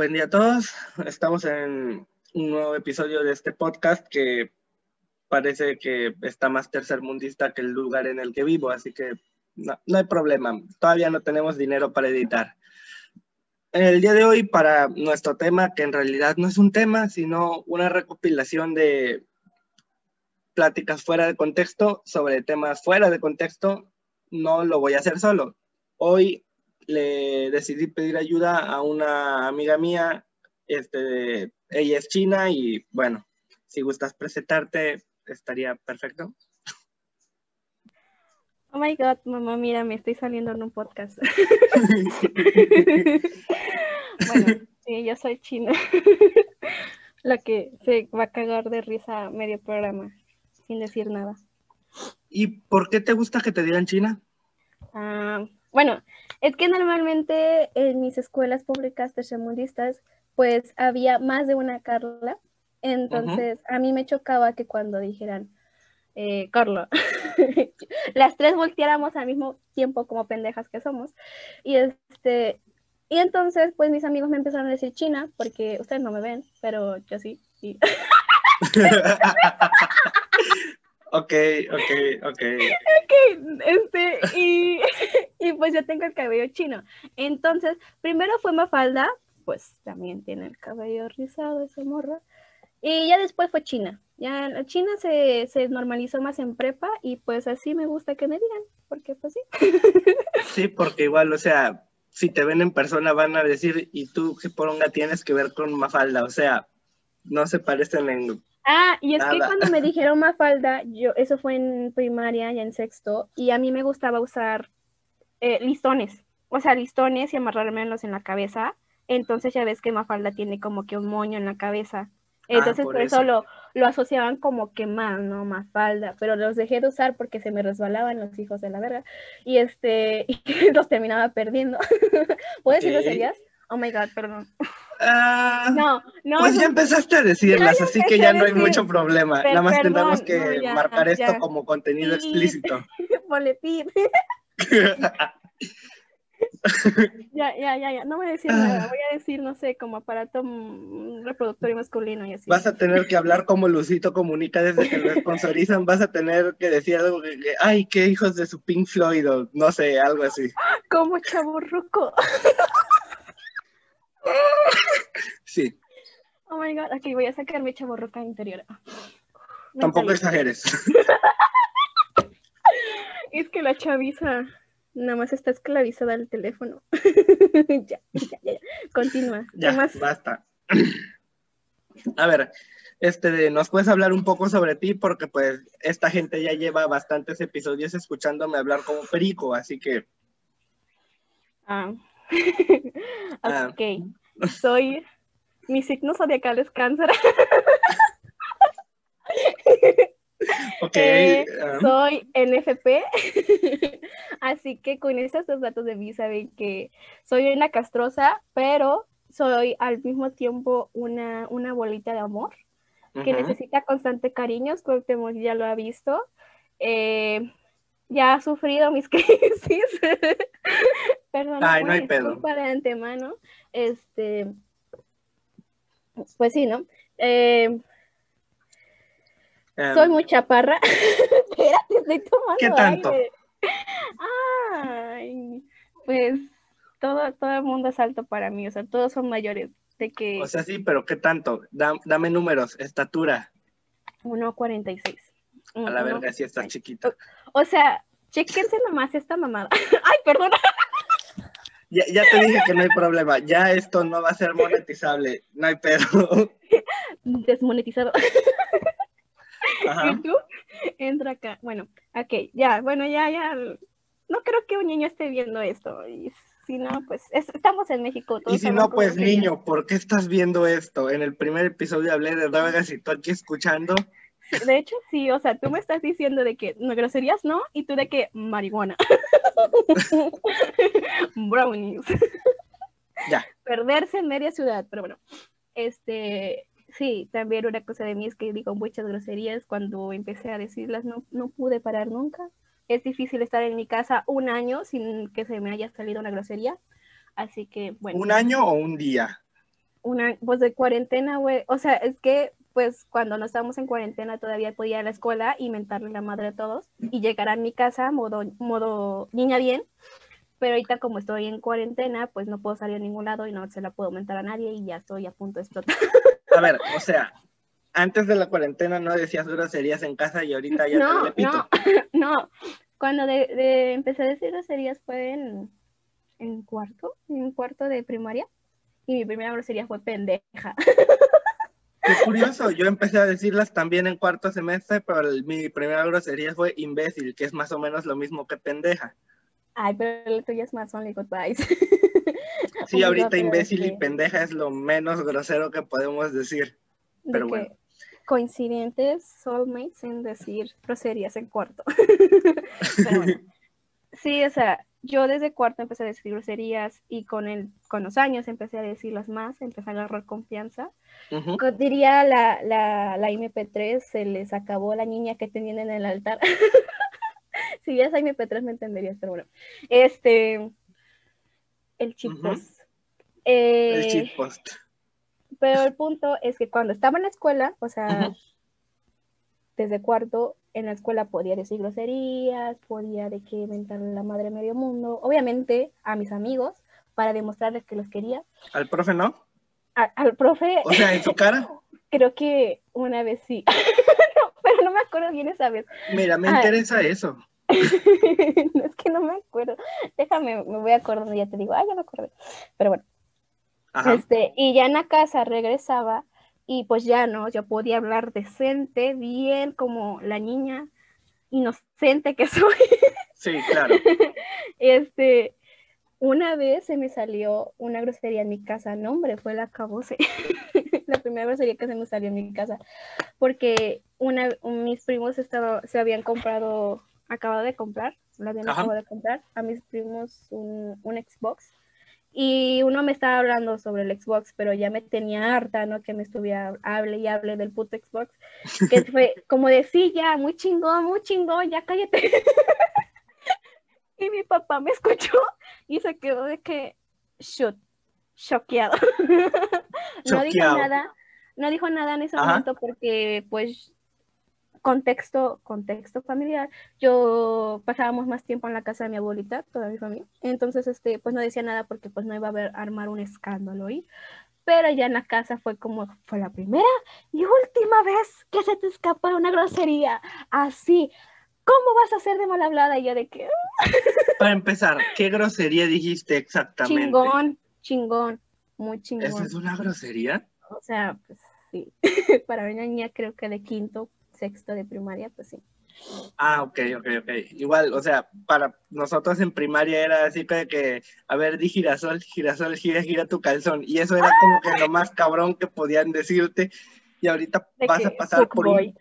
Buen día a todos. Estamos en un nuevo episodio de este podcast que parece que está más tercermundista que el lugar en el que vivo, así que no, hay problema. Todavía no tenemos dinero para editar. El día de hoy, para nuestro tema, que en realidad no es un tema, sino una recopilación de pláticas fuera de contexto sobre temas fuera de contexto, no lo voy a hacer solo. Hoy le decidí pedir ayuda a una amiga mía, este, ella es china y bueno, si gustas presentarte, estaría perfecto. Oh my god, mamá, mira, me estoy saliendo en un podcast. bueno, sí, yo soy china. La que se va a cagar de risa medio programa, sin decir nada. ¿Y por qué te gusta que te digan china? Ah, bueno, es que normalmente en mis escuelas públicas tercermundistas, pues había más de una Carla. Entonces, a mí me chocaba que cuando dijeran, eh, Carla, las tres volteáramos al mismo tiempo como pendejas que somos. Y este, y entonces, pues mis amigos me empezaron a decir China, porque ustedes no me ven, pero yo sí. Ok, ok, ok. Ok, este, y, y pues yo tengo el cabello chino. Entonces, primero fue Mafalda, pues también tiene el cabello rizado esa morra. Y ya después fue China. Ya China se, se, normalizó más en prepa y pues así me gusta que me digan, porque pues sí. Sí, porque igual, o sea, si te ven en persona van a decir, ¿y tú qué poronga tienes que ver con Mafalda? O sea, no se parecen en Ah, y es que cuando me dijeron Mafalda, yo, eso fue en primaria, ya en sexto, y a mí me gustaba usar eh, listones, o sea, listones y amarrármelos en la cabeza. Entonces ya ves que Mafalda tiene como que un moño en la cabeza. Ah, Entonces por, eso, lo, lo, asociaban como que más, ¿no? Mafalda, pero los dejé de usar porque se me resbalaban los hijos de la verga y este, y los terminaba perdiendo. ¿Puedes decir serías? Oh my god, perdón. Ah, no, no. Pues ya empezaste a decirlas, así que ya no hay mucho problema. Nada más tendremos que marcar esto como contenido explícito. Boletín. ya, ya, ya, ya. No voy a decir nada. Voy a decir, no sé, como aparato reproductor y masculino y así. Vas a tener que hablar como Lucito comunica desde que lo sponsorizan. Vas a tener que decir algo que, ay, qué hijos de su Pink Floyd o no sé, algo así. Como chaburruco. Sí. Oh my god, aquí voy a sacar mi chaborroca interior. Tampoco exageres. es que la chaviza nada más está esclavizada al teléfono. ya, ya, ya, Continúa. Ya, basta. A ver, este, ¿nos puedes hablar un poco sobre ti? Porque pues esta gente ya lleva bastantes episodios escuchándome hablar como perico, así que... Ah. Ah. ok, soy, mi signo zodiacal es cáncer. ok. Eh, um. Soy NFP. Así que con estos dos datos de mí saben que soy una castrosa, pero soy al mismo tiempo una, una bolita de amor que necesita constante cariño. Cuauhtémoc ya lo ha visto. Eh, ya ha sufrido mis crisis. Perdón, Ay, no hay pedo. Para antemano, este, pues sí, ¿no? Eh, em. soy muy chaparra. Espérate, estoy tomando ¿Qué tanto? Ay, pues todo, todo el mundo es alto para mí, o sea, todos son mayores. De que... O sea, sí, pero ¿qué tanto? dame números, estatura. 1.46. A la verga, sí está chiquita. O sea, chequense nomás esta mamada. Ay, perdón. Ya, ya, te dije que no hay problema. Ya esto no va a ser monetizable. No hay pedo. Desmonetizado. ¿Y tú? Entra acá. Bueno, ok, ya, bueno, ya, ya. No creo que un niño esté viendo esto. Y si no, pues estamos en México. y si no, pues niño, ¿por qué estás viendo esto? En el primer episodio hablé de drogas y tú aquí escuchando. De hecho, sí, o sea, tú me estás diciendo de que no groserías no, y tú de que marihuana. Brownies. Ya. Perderse en media ciudad, pero bueno. Este, sí, también una cosa de mí es que digo muchas groserías. Cuando empecé a decirlas, no, no pude parar nunca. Es difícil estar en mi casa un año sin que se me haya salido una grosería. Así que, bueno. ¿Un año o un día? una, pues de cuarentena, güey. O sea, es que pues cuando no estábamos en cuarentena todavía podía ir a la escuela y mentarle la madre a todos y llegar a mi casa modo, modo niña bien. Pero ahorita como estoy en cuarentena, pues no puedo salir a ningún lado y no se la puedo mentar a nadie y ya estoy a punto de explotar. A ver, o sea, antes de la cuarentena no decías groserías en casa y ahorita ya no, te repito. No, no. Cuando de, de empecé a decir groserías fue en, en cuarto, en cuarto de primaria. Y mi primera grosería fue pendeja. Qué curioso, yo empecé a decirlas también en cuarto semestre, pero el- mi primera grosería fue imbécil, que es más o menos lo mismo que pendeja. Ay, pero la tuya es más only goodbyes. Sí, ahorita imbécil y pendeja es lo menos grosero que podemos decir. De Pero bueno. Coincidentes, soulmates en decir groserías en cuarto. Pero bueno. Sí, o sea, yo desde cuarto empecé a decir groserías y con, el, con los años empecé a decirlas más, empecé a agarrar confianza. Diría la, la, la MP3, se les acabó la niña que tenían en el altar. si vieras MP3 me entenderías, pero bueno. Este, el chip post. El Eh, cheat post. pero el punto es que cuando estaba en la escuela, o sea, desde cuarto, en la escuela podía decir groserías, podía de que inventarle la madre medio mundo, obviamente a mis amigos, para demostrarles que los quería. ¿Al profe no? A- al profe, O sea, en su cara. creo que una vez sí, No, pero no me acuerdo bien esa vez. Mira, me Ah. interesa eso. no, es que no me acuerdo. Déjame, me voy acordando y ya te digo, ah, ya me acordé. Pero bueno, Ajá. Este, y ya en la casa regresaba y pues ya no, yo podía hablar decente, bien como la niña inocente que soy. Sí, claro. Este, una vez se me salió una grosería en mi casa, no hombre, fue la cabose. la primera grosería que se me salió en mi casa, porque una, un- mis primos estaba, se habían comprado, acabado de comprar, la habían acabado de comprar a mis primos un, un Xbox. Y uno me estaba hablando sobre el Xbox, pero ya me tenía harta, ¿no? Que me estuviera hable y hable del puto Xbox. Que fue como de, sí, ya, muy chingón, muy chingón, ya cállate. y mi papá me escuchó y se quedó de que, shoot, choqueado. no dijo nada, no dijo nada en ese Ajá. momento porque, pues, contexto, contexto familiar, yo pasábamos más tiempo en la casa de mi abuelita, toda mi familia, entonces, este, pues no decía nada porque pues no iba a haber, armar un escándalo ahí, pero ya en la casa fue como, fue la primera y última vez que se te escapa una grosería, así, ¿cómo vas a ser de mal hablada? Y yo de que, Para empezar, ¿qué grosería dijiste exactamente? chingón, chingón, muy chingón. ¿Eso es una grosería? O sea, pues sí, para una niña creo que de quinto, sexto de primaria, pues sí. Ah, ok, ok, ok. Igual, o sea, para nosotros en primaria era así que, que, a ver, di girasol, girasol, gira, gira tu calzón. Y eso era como que lo más cabrón que podían decirte. Y ahorita De vas a pasar por un,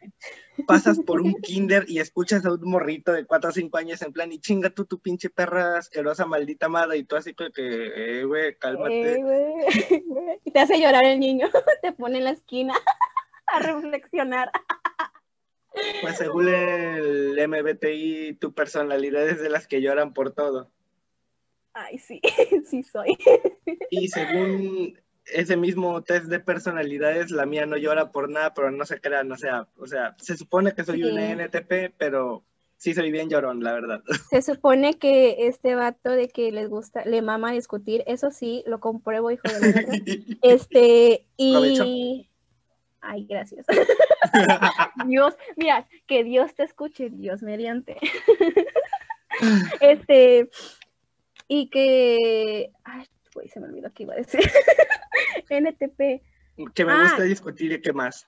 pasas por un kinder y escuchas a un morrito de 4 o 5 años en plan, y chinga tú tu pinche perra asquerosa, maldita madre, y tú así que, que, eh, güey, cálmate. Eh. Y te hace llorar el niño, te pone en la esquina a reflexionar. Pues según el MBTI, tu personalidad es de las que lloran por todo. Ay, sí, sí soy. Y según ese mismo test de personalidades, la mía no llora por nada, pero no se crean, o sea, o sea, se supone que soy un. ENTP, pero sí soy bien llorón, la verdad. Se supone que este vato de que les gusta, le mama discutir, eso sí, lo compruebo, hijo de. Este, Provecho. Ay, gracias. Dios, mira, que Dios te escuche, Dios mediante. este, y que, ay, güey, se me olvidó que iba a decir. NTP, que me Ah. gusta discutir y qué más.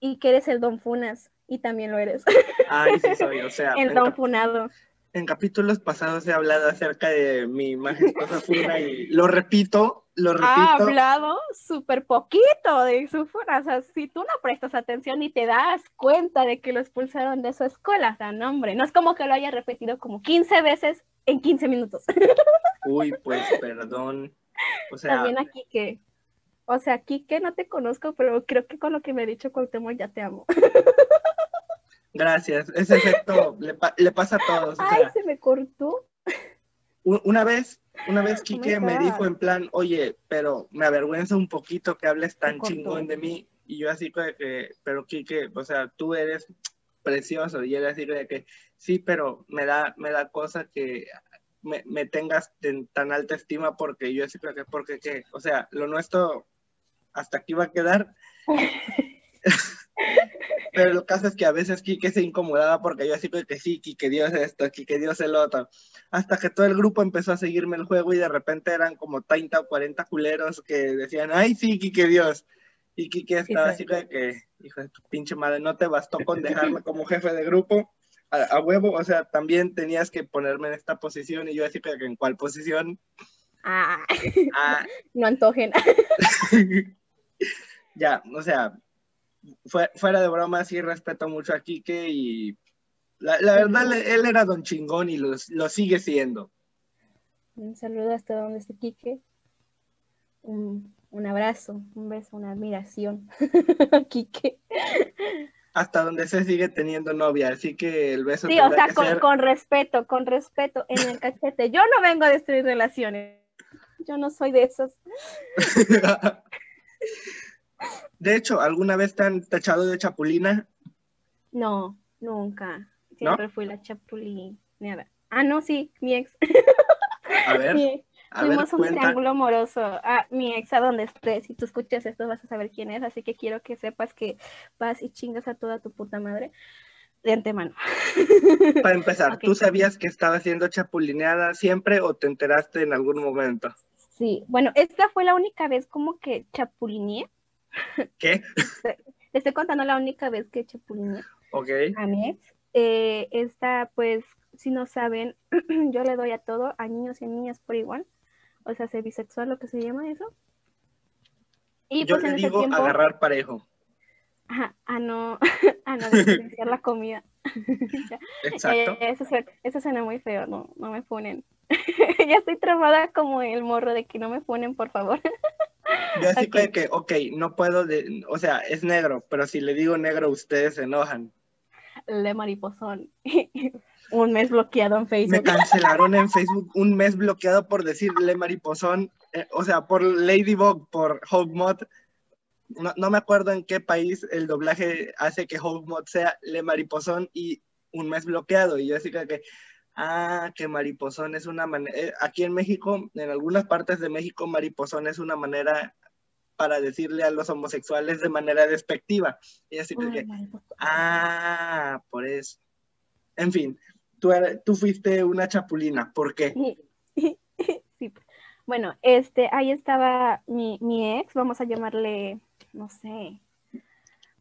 y que eres el Don Funas, y también lo eres, Ay, sí soy, o sea, el Don Funado. En capítulos pasados he hablado acerca de mi majestuosa funa y lo repito, lo Ha repito. hablado súper poquito de su funa, o sea, si tú no prestas atención y te das cuenta de que lo expulsaron de su escuela, o sea, no, hombre, no es como que lo haya repetido como 15 veces en 15 minutos. Uy, pues perdón. O sea, También aquí que, o sea, aquí que no te conozco, pero creo que con lo que me ha dicho Cuauhtémoc ya te amo. gracias. Ese efecto le, pa- le pasa a todos. O Ay, sea, se me cortó. una vez, una vez Kike me dijo en plan, oye, pero me avergüenza un poquito que hables tan chingón de mí. Y yo así de que, pero Kike, o sea, tú eres precioso. Y él así de que, sí, pero me da, me da cosa que me, me tengas en tan alta estima porque yo así que, porque que, o sea, lo nuestro hasta aquí va a quedar. Pero el caso es que a veces Kike se incomodaba porque yo así que sí, Kike Dios esto, Kike Dios el otro. Hasta que todo el grupo empezó a seguirme el juego y de repente eran como 30 o 40 culeros que decían, ay sí, Kike Dios. Y Kike estaba así que, hijo de tu pinche madre, no te bastó con dejarme como jefe de grupo a, huevo, o sea, también tenías que ponerme en esta posición y yo así que en cuál posición. Ah, ah. no antojen. ya, o sea, fuera de broma, sí respeto mucho a Quique y la, verdad, él era don chingón y lo, sigue siendo. Un saludo hasta donde esté Quique. Un, abrazo, un beso, una admiración. Quique. Hasta donde se sigue teniendo novia, así que el beso. Sí, o sea, con, con respeto, con respeto en el cachete. Yo no vengo a destruir relaciones. Yo no soy de esos. De hecho, ¿alguna vez te han tachado de chapulina? No, nunca. Siempre fui la chapulineada. Ah, no, sí, mi ex. A ver. Tuvimos un triángulo amoroso. Ah, mi ex, a donde estés. Si tú escuchas esto, vas a saber quién es. Así que quiero que sepas que vas y chingas a toda tu puta madre de antemano. Para empezar, ¿tú sabías que estaba siendo chapulineada siempre o te enteraste en algún momento? Sí, bueno, esta fue la única vez como que chapulineé ¿Qué? Le estoy contando la única vez que chapulineé Ok. a mi ex. Eh, esta, pues, si no saben, yo le doy a todo, a niños y a niñas por igual. O sea, ser bisexual, lo que se llama eso. Y yo pues le digo agarrar parejo. Ajá, a no, a no desperdiciar la comida. Exacto. Eh, eso, eso, suena muy feo, no, no me ponen. ya estoy trabada como el morro de que no me ponen, por favor. Yo así okay. que, ok, no puedo, o sea, es negro, pero si le digo negro, ustedes se enojan. Le mariposón. un mes bloqueado en Facebook. Me cancelaron en Facebook un mes bloqueado por decirle mariposón, eh, o sea, por Ladybug, por Hogmod. No, no, me acuerdo en qué país el doblaje hace que Hogmod sea le mariposón y un mes bloqueado. Y yo así que, ah, que mariposón es una manera, eh, aquí en México, en algunas partes de México, mariposón es una manera para decirle a los homosexuales de manera despectiva. Y así que, ah, por eso. En fin, tú, tú fuiste una chapulina, ¿por qué? Sí. Bueno, este, ahí estaba mi, mi ex, vamos a llamarle, no sé,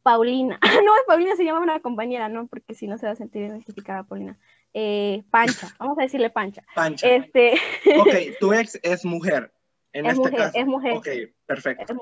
Paulina. no, Paulina se llama una compañera, ¿no? Porque si no se va a sentir identificada Paulina. Eh, Pancha, vamos a decirle Pancha. Pancha. Este... ok, tu ex es mujer. En es este mujer, caso. es mujer. Ok, perfecto.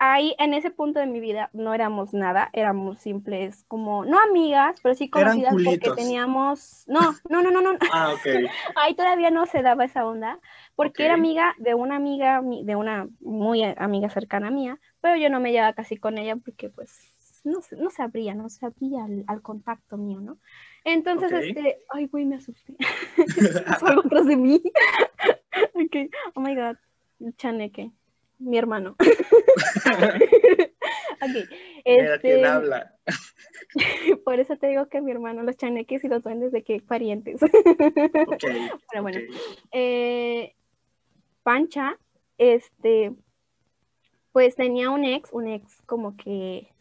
Ahí, en ese punto de mi vida, no éramos nada, éramos simples, como, no amigas, pero sí conocidas porque teníamos, no, no, no, no, no. Ah, ok. Ahí todavía no se daba esa onda, porque era amiga de una amiga, de una muy amiga cercana mía, pero yo no me llevaba casi con ella porque pues no, no se abría, no se abría al, contacto mío, ¿no? Entonces, este, ay, güey, me asusté. algo atrás de mí. ok, oh my god, chaneque, mi hermano. ok, este... quién habla. Por eso te digo que mi hermano, los chaneques y los duendes de qué parientes. okay, Pero bueno, eh, Pancha, este, pues tenía un ex, un ex como que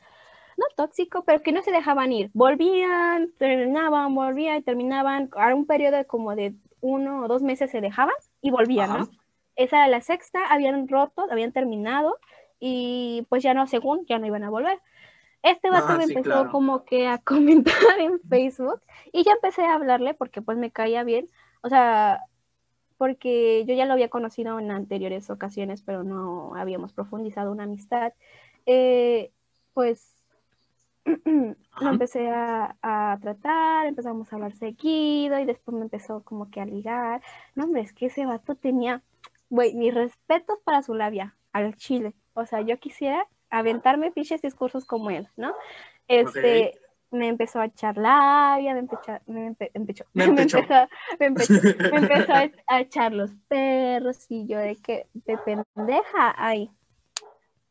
no tóxico, pero que no se dejaban ir. Volvían, terminaban, volvían y terminaban. A un periodo como de uno o dos meses se dejaban y volvían, ¿no? Esa era la sexta, habían roto, habían terminado y pues ya no, según, ya no iban a volver. Este vato me empezó como que a comentar en Facebook y ya empecé a hablarle porque pues me caía bien. O sea, porque yo ya lo había conocido en anteriores ocasiones, pero no habíamos profundizado una amistad. Eh, pues lo empecé a, tratar, empezamos a hablar seguido y después me empezó como que a ligar. No, hombre, es que ese vato tenía, güey, mis respetos para su labia, al chile. O sea, yo quisiera aventarme fiches discursos como él, ¿no? Este, me empezó a echar labia, me empezó, me, empe- empechó, Me me empechó. empezó, me empezó a, a echar los perros y yo de que, de pendeja, ahí,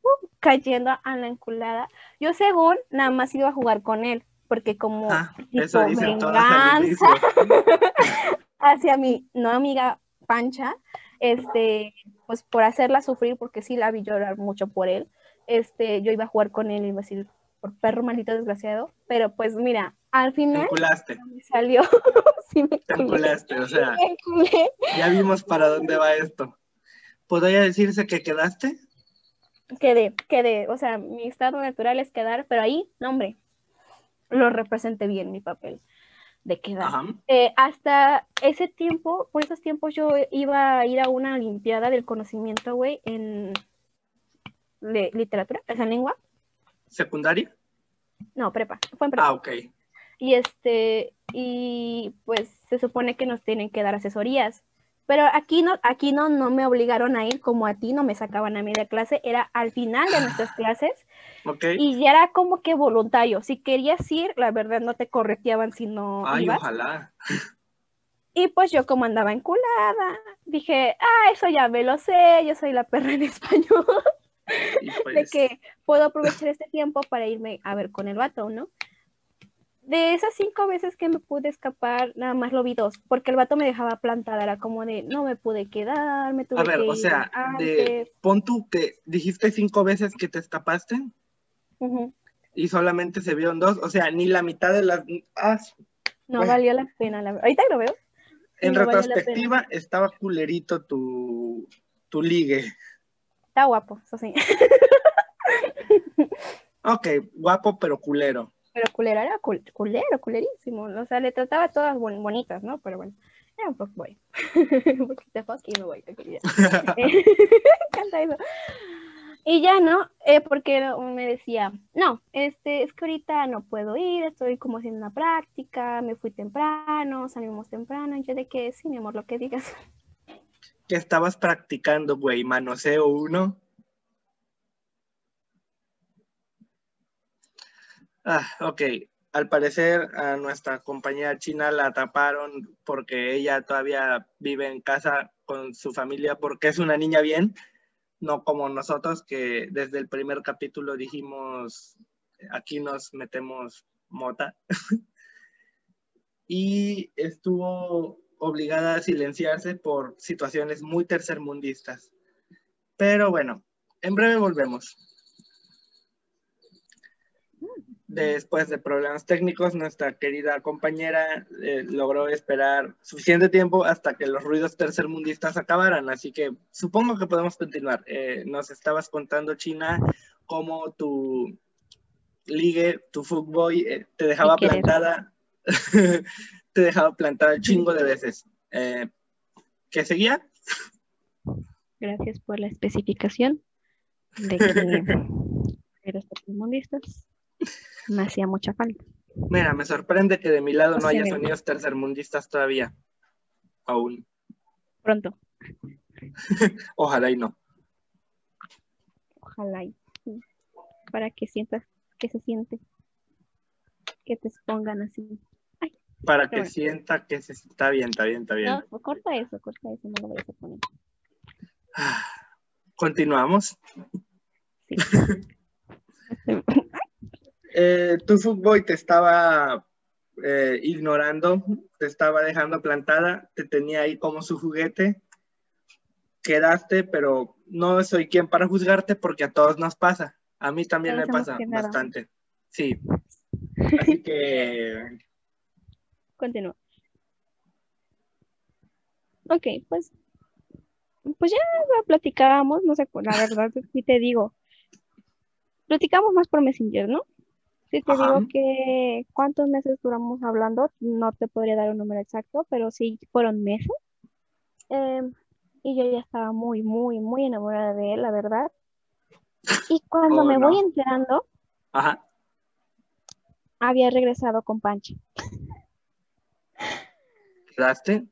uh, cayendo a la enculada. Yo según nada más iba a jugar con él, porque como Ah, eso venganza hacia mi no amiga Pancha, este, pues por hacerla sufrir, porque sí la vi llorar mucho por él, este, yo iba a jugar con él y iba a decir, por perro maldito desgraciado, pero pues mira, al final me salió, sí me te culé, enculaste, o sea, me ya vimos para dónde va esto. ¿Podría decirse que quedaste? quedé, quedé, o sea, mi estado natural es quedar, pero ahí, no hombre, lo representé bien mi papel de quedar. Eh, hasta ese tiempo, por esos tiempos yo iba a ir a una olimpiada del conocimiento, güey, en le- literatura, en lengua. ¿Secundaria? No, prepa, fue en prepa. Ah, ok. Y este, y pues se supone que nos tienen que dar asesorías. Pero aquí no, aquí no, no me obligaron a ir como a ti, no me sacaban a media clase, era al final de nuestras clases Ok. y ya era como que voluntario. Si querías ir, la verdad no te correteaban si no Ay, ibas. ojalá. Y pues yo como andaba enculada, dije, ah, eso ya me lo sé, yo soy la perra en español, Y de pues, que puedo aprovechar este tiempo para irme a ver con el vato, ¿no? De esas cinco veces que me pude escapar, nada más lo vi dos, porque el vato me dejaba plantada, era como de, no me pude quedar, me tuve A ver, que o ir sea, de, pon tú que dijiste cinco veces que te escapaste Ujú. y solamente se vieron dos, o sea, ni la mitad de las... Ah, No Bueno. valió la pena, la Ahorita lo veo. en No retrospectiva estaba culerito tu, tu ligue. Está guapo, eso sí. Ok, guapo pero culero. Pero culero, era cul- culero, culerísimo. O sea, le trataba todas bon- bonitas, ¿no? Pero bueno, era un fuckboy. un poquito fuck y me voy. eso. Y ya, ¿no? Eh, porque me decía, no, este, es que ahorita no puedo ir, estoy como haciendo una práctica, me fui temprano, salimos temprano, y yo de que sí, mi amor, lo que digas. ¿Qué estabas practicando, güey? Manoseo uno. Ah, ok. Al parecer a nuestra compañera china la taparon porque ella todavía vive en casa con su familia porque es una niña bien, no como nosotros que desde el primer capítulo dijimos aquí nos metemos mota. y estuvo obligada a silenciarse por situaciones muy tercermundistas. Pero bueno, en breve volvemos. Después de problemas técnicos, nuestra querida compañera eh, logró esperar suficiente tiempo hasta que los ruidos tercermundistas acabaran. Así que supongo que podemos continuar. Eh, nos estabas contando, China, cómo tu ligue, tu fuckboy, eh, te dejaba plantada, te dejaba plantada chingo de veces. Eh, ¿Qué seguía? Gracias por la especificación de que eres tercermundistas. Me hacía mucha falta. Mira, me sorprende que de mi lado no haya sonidos tercermundistas todavía. Aún. Pronto, Ojalá y no. ojalá. y sí, Para que sientas que se siente. Que te expongan así. Para que sienta que se está bien, está bien, está bien. No, pues corta eso, corta eso, no lo vayas a poner. Ah, Continuamos. Sí. Eh, tu fuckboy te estaba eh, ignorando, te estaba dejando plantada, te tenía ahí como su juguete. Quedaste, pero no soy quien para juzgarte porque a todos nos pasa. A mí también Todos me pasa quedado. bastante. Sí. Así que Continúa. Ok, pues, pues ya platicábamos, no sé, la verdad, sí te digo, platicamos más por Messenger, ¿no? Si te Ajá. digo que cuántos meses duramos hablando, no te podría dar un número exacto, pero sí fueron meses. Em, y yo ya estaba muy, muy, muy enamorada de él, la verdad. Y cuando Oh, me no. voy enterando, Ajá. había regresado con Pancha. ¿Quedaste?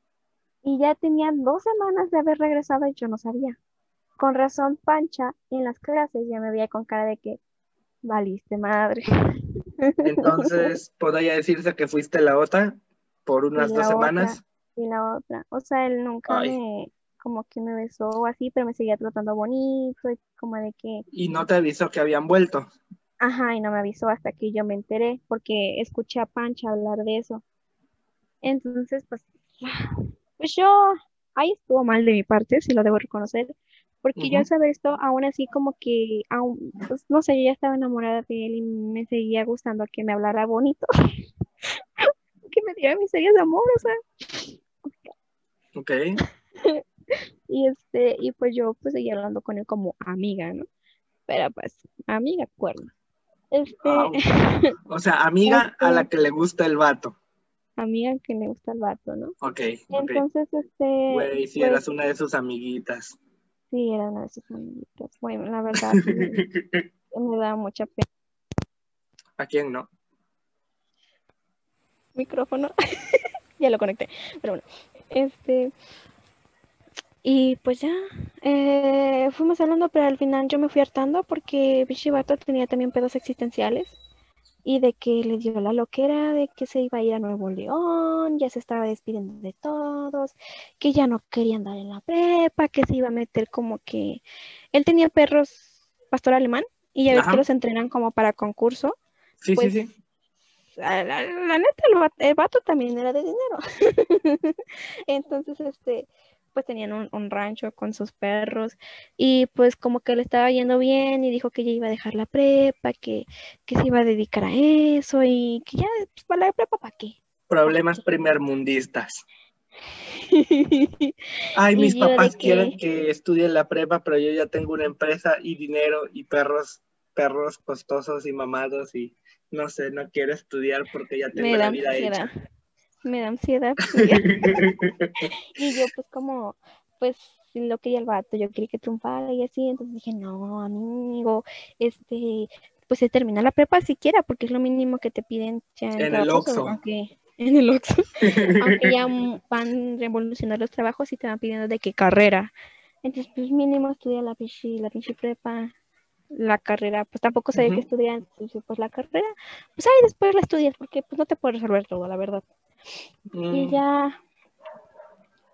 Y ya tenía dos semanas de haber regresado y yo no sabía. Con razón, Pancha en las clases ya me veía con cara de que valiste madre. Entonces, podría decirse que fuiste la otra por unas dos semanas. Y la otra. O sea, él nunca me, como que me besó o así, pero me seguía tratando bonito y como de que... Y no te avisó que habían vuelto. Ajá, y no me avisó hasta que yo me enteré, porque escuché a Pancha hablar de eso. Entonces, pues, pues yo, ahí estuvo mal de mi parte, si lo debo reconocer, porque yo al saber esto, aún así como que, aún, pues, no sé, yo ya estaba enamorada de él y me seguía gustando que me hablara bonito, que me diera miserias de amor, o sea. Ok. y este, y pues yo pues seguía hablando con él como amiga, ¿no? Pero pues, amiga cuerno. Este... O sea, amiga a la que le gusta el vato. Amiga que le gusta el vato, ¿no? Ok. Entonces, este. Güey, si eras pues una de sus amiguitas. Sí, era una de sus amiguitas. Bueno, la verdad, me, da mucha pena. ¿A quién no? Micrófono. ya lo conecté. Pero bueno, este. Y pues ya, eh, fuimos hablando, pero al final yo me fui hartando porque Bishibato tenía también pedos existenciales y de que le dio la loquera de que se iba a ir a Nuevo León, ya se estaba despidiendo de todos, que ya no quería andar en la prepa, que se iba a meter como que él tenía perros pastor alemán y ya ves que los entrenan como para concurso. Sí, sí, pues, sí. La, neta, el vato también era de dinero. Entonces, este, pues tenían un, rancho con sus perros y pues como que le estaba yendo bien y dijo que ya iba a dejar la prepa, que, que se iba a dedicar a eso y que ya, pues para la prepa, ¿para qué? Problemas primermundistas. Ay, mis papás quieren que estudie la prepa, pero yo ya tengo una empresa y dinero y perros, perros costosos y mamados y no sé, no quiero estudiar porque ya tengo la vida hecha me da ansiedad. y yo pues como, pues lo quería el vato, yo quería que triunfara y así, entonces dije, no, amigo, este, pues se termina la prepa siquiera, porque es lo mínimo que te piden ya en, el Oxxo. Aunque, en el Oxxo, aunque ya van revolucionando los trabajos y te van pidiendo de qué carrera. Entonces, pues mínimo estudia la pinche, la pinche prepa, la carrera, pues tampoco sabía que estudiar, pues la carrera, pues ahí después la estudias, porque pues no te puedes resolver todo, la verdad. Y mm. ya,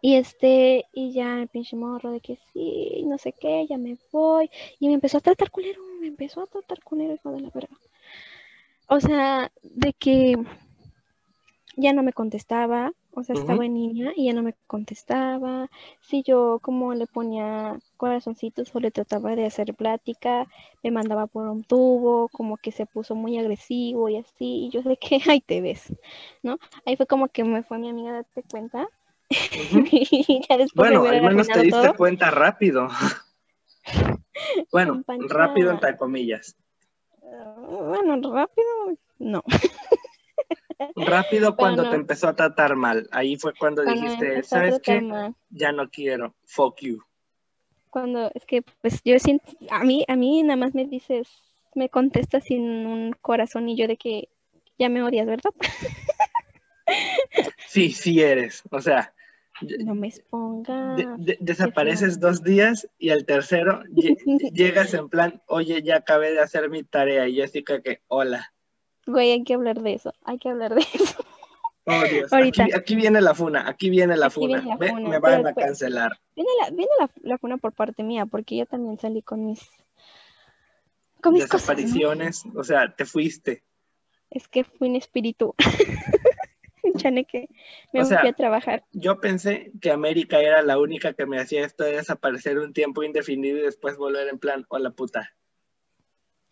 y este, y ya el pinche morro de que sí, no sé qué, ya me voy. Y me empezó a tratar culero, me empezó a tratar culero, hijo de la verdad. O sea, de que ya no me contestaba, o sea, estaba en niña y ya no me contestaba. Si yo como le ponía corazoncitos o le trataba de hacer plática, me mandaba por un tubo, como que se puso muy agresivo y así. Y yo sé que ahí te ves, ¿no? Ahí fue como que me fue mi amiga a darte cuenta. bueno, al menos te diste cuenta rápido. bueno, rápido entre comillas. Ah, bueno, rápido, no. Rápido cuando te empezó a tratar mal. Ahí fue cuando, dijiste, ¿sabes qué? Ya no quiero. Fuck you. Cuando, es que, pues yo siento, a mí, a mí nada más me dices, me contestas sin un corazón y yo de que ya me odias, ¿verdad? Sí, sí eres. O sea, no me expongas. desapareces dos días y al tercero llegas en plan, oye, ya acabé de hacer mi tarea. Y Jessica que, hola. Güey, hay que hablar de eso, hay que hablar de eso. Oh, Dios. Aquí, viene la funa, aquí viene la funa. me van a cancelar. Viene, la, viene la, funa por parte mía, porque yo también salí con mis. Con mis Desapariciones, o sea, te fuiste. Es que fui en espíritu. que me fui a trabajar. Yo pensé que América era la única que me hacía esto de desaparecer un tiempo indefinido y después volver en plan, hola puta.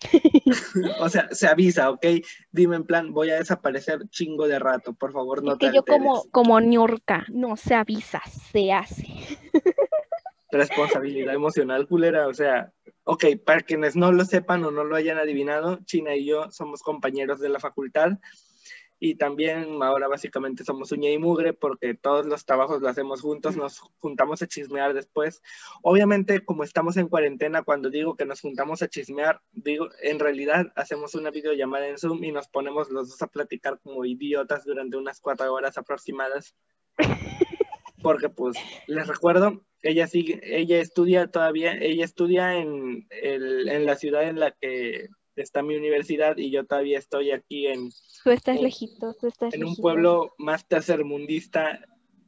o sea, se avisa, ¿ok? Dime en plan, voy a desaparecer chingo de rato, por favor, no es que yo como, como ñorca, no se avisa, se hace. Responsabilidad emocional, culera, o sea, ok, para quienes no lo sepan o no lo hayan adivinado, China y yo somos compañeros de la facultad y también ahora básicamente somos uña y mugre porque todos los trabajos los hacemos juntos, nos juntamos a chismear después. Obviamente, como estamos en cuarentena, cuando digo que nos juntamos a chismear, digo, en realidad hacemos una videollamada en Zoom y nos ponemos los dos a platicar como idiotas durante unas cuatro horas aproximadas. Porque pues les recuerdo, ella sigue, ella estudia todavía, ella estudia en, el, en la ciudad en la que está mi universidad y yo todavía estoy aquí en, Tú estás en- lejito, tú estás en un lejito. pueblo más tercermundista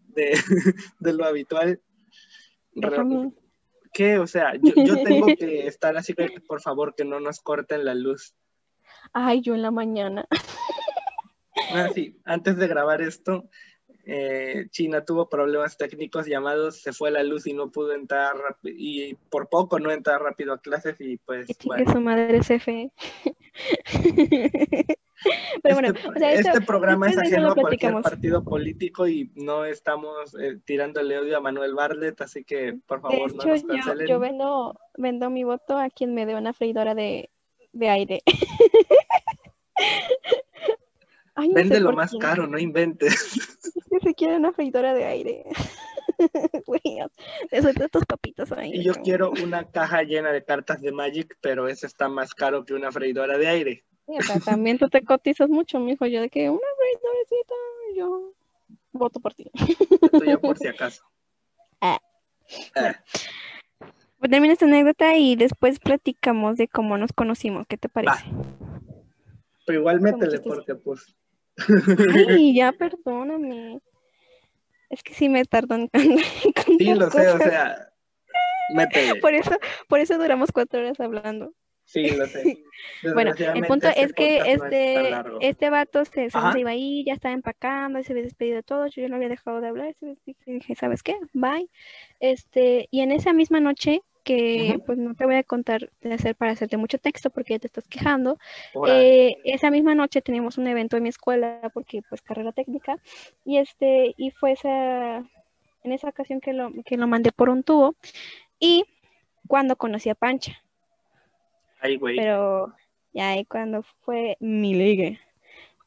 de, de lo habitual. Déjame. ¿Qué? O sea, yo, yo tengo que estar así que por favor que no nos corten la luz. Ay, yo en la mañana. Ah, sí, antes de grabar esto, eh, China tuvo problemas técnicos llamados, se fue la luz y no pudo entrar y por poco no entrar rápido a clases y pues Que bueno. su madre CFE. Pero bueno, este, o sea, esto- este programa es ajeno a cualquier partido político y no estamos eh, tirándole odio a Manuel Barlet, así que por favor no nos yo, cancelen. yo vendo, vendo mi voto a quien me dé una freidora de, de aire. Ay, no sé Véndelo por más qué. caro, no inventes. Se quiere una freidora de aire. De tus papitas ahí. Y yo quiero una caja llena de cartas de Magic, pero eso está más caro que una freidora de aire. Sí, o sea, también tú te cotizas mucho, mijo. Yo de que una freidorecita, yo voto por ti. Esto ya por si acaso. Ah. Ah, Pues termina esta anécdota y después platicamos de cómo nos conocimos. ¿Qué te parece? pero igual métele porque pues Ay, ya perdóname. Es que sí me tardo en sí lo sé, o sea, métele. Por eso, por eso duramos cuatro horas hablando. Sí, lo sé. Bueno, el punto este es que podcast no es tan este, este vato se, se iba a ir, ya estaba empacando, se había despedido de todo, yo ya no había dejado de hablar, dije, ¿sabes qué? Bye. Este, y en esa misma noche, que pues no te voy a contar de hacer para hacerte mucho texto porque ya te estás quejando, eh, esa misma noche teníamos un evento en mi escuela porque pues carrera técnica y este y fue esa en esa ocasión que lo que lo mandé por un tubo y cuando conocí a Pancha. Ay, güey, pero ya ahí cuando fue mi ligue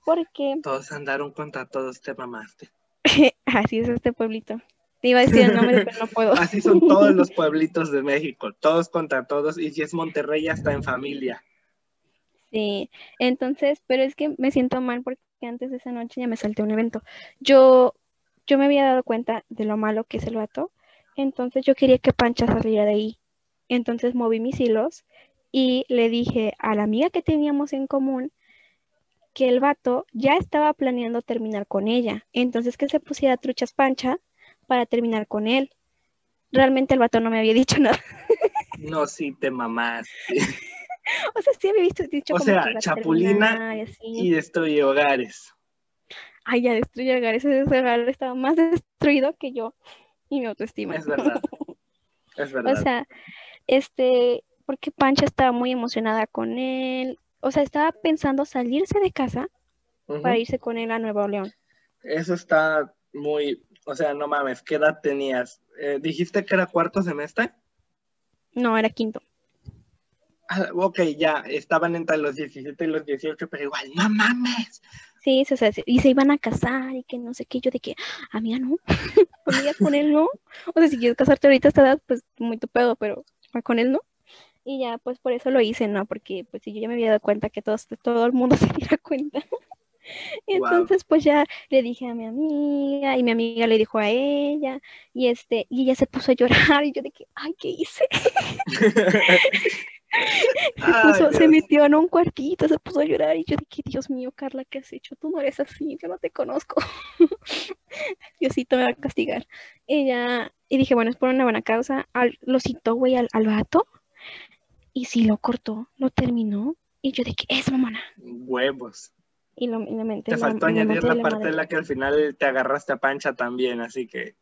porque todos andaron contra todos, te mamaste. así es este pueblito te iba a decir el nombre pero no puedo Así son todos los pueblitos de México, todos contra todos, y si es Monterrey, hasta en familia. Sí, entonces, pero es que me siento mal porque antes de esa noche ya me salté un evento. Yo, yo me había dado cuenta de lo malo que es el vato, entonces yo quería que Pancha saliera de ahí. Entonces moví mis hilos y le dije a la amiga que teníamos en común que el vato ya estaba planeando terminar con ella. Entonces que se pusiera truchas Pancha para terminar con él. Realmente el vato no me había dicho nada. No, sí, te mamaste. O sea, sí había visto, dicho O como sea, que Chapulina y destruye hogares. Ay, ya destruyó hogar. Ese hogar estaba más destruido que yo y mi autoestima. Es verdad. Es O verdad. sea, este, porque Pancha estaba muy emocionada con él. O sea, estaba pensando salirse de casa para irse con él a Nuevo León. Eso está muy, o sea, no mames, ¿qué edad tenías? Eh, ¿Dijiste que era cuarto semestre? No, era quinto. Ah, ok, ya, estaban entre los 17 y los 18, pero igual, no mames. Sí, o sea, y se iban a casar y que no sé qué. Yo de que, amiga, no. Amiga, con él no. O sea, si quieres casarte ahorita a esta edad, pues muy tu pedo, pero con él no. Y ya, pues por eso lo hice, ¿no? Porque pues si yo ya me había dado cuenta que todo, todo el mundo se diera cuenta. Y Wow. entonces pues ya le dije a mi amiga y mi amiga le dijo a ella y este y ella se puso a llorar y yo de que, ay, ¿qué hice? Se, Ay, puso- se Dios. metió en un cuartito, se puso a llorar y yo de que, Dios mío, Carla, ¿qué has hecho? Tú no eres así, yo no te conozco. Diosito me va a castigar. Ella, y dije, bueno, es por una buena causa. Al, lo citó, güey, al, al vato. Y sí, lo cortó, lo terminó. Y yo de que, es mamona. Huevos. Y lo, le menté Te faltó añadir la la parte madre. en la que al final te agarraste a Pancha también, así que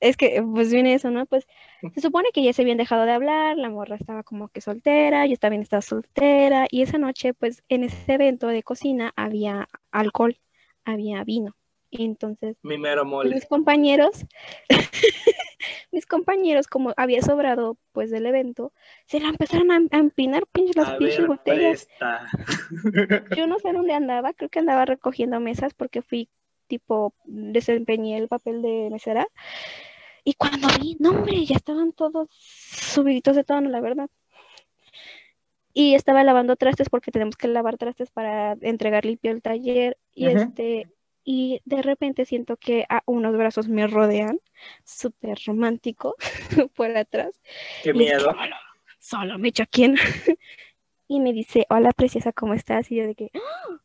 Es que, pues viene eso, ¿no? Pues se supone que ya se habían dejado de hablar, la morra estaba como que soltera, yo también estaba soltera, y esa noche, pues en ese evento de cocina había alcohol, había vino. Y entonces, mi mero mole. mis compañeros, mis compañeros, como había sobrado, pues del evento, se la empezaron a, a empinar pinches las pinches botellas. Yo no sé dónde andaba, creo que andaba recogiendo mesas porque fui tipo, desempeñé el papel de mesera. Y cuando vi, no hombre, ya estaban todos subiditos de tono, la verdad. Y estaba lavando trastes porque tenemos que lavar trastes para entregar limpio el taller. Y este, y de repente siento que a unos brazos me rodean, súper romántico, por atrás. Qué dije, miedo. "Solo, me quién. y me dice, hola preciosa, ¿cómo estás? Y yo de que, ¡Ah!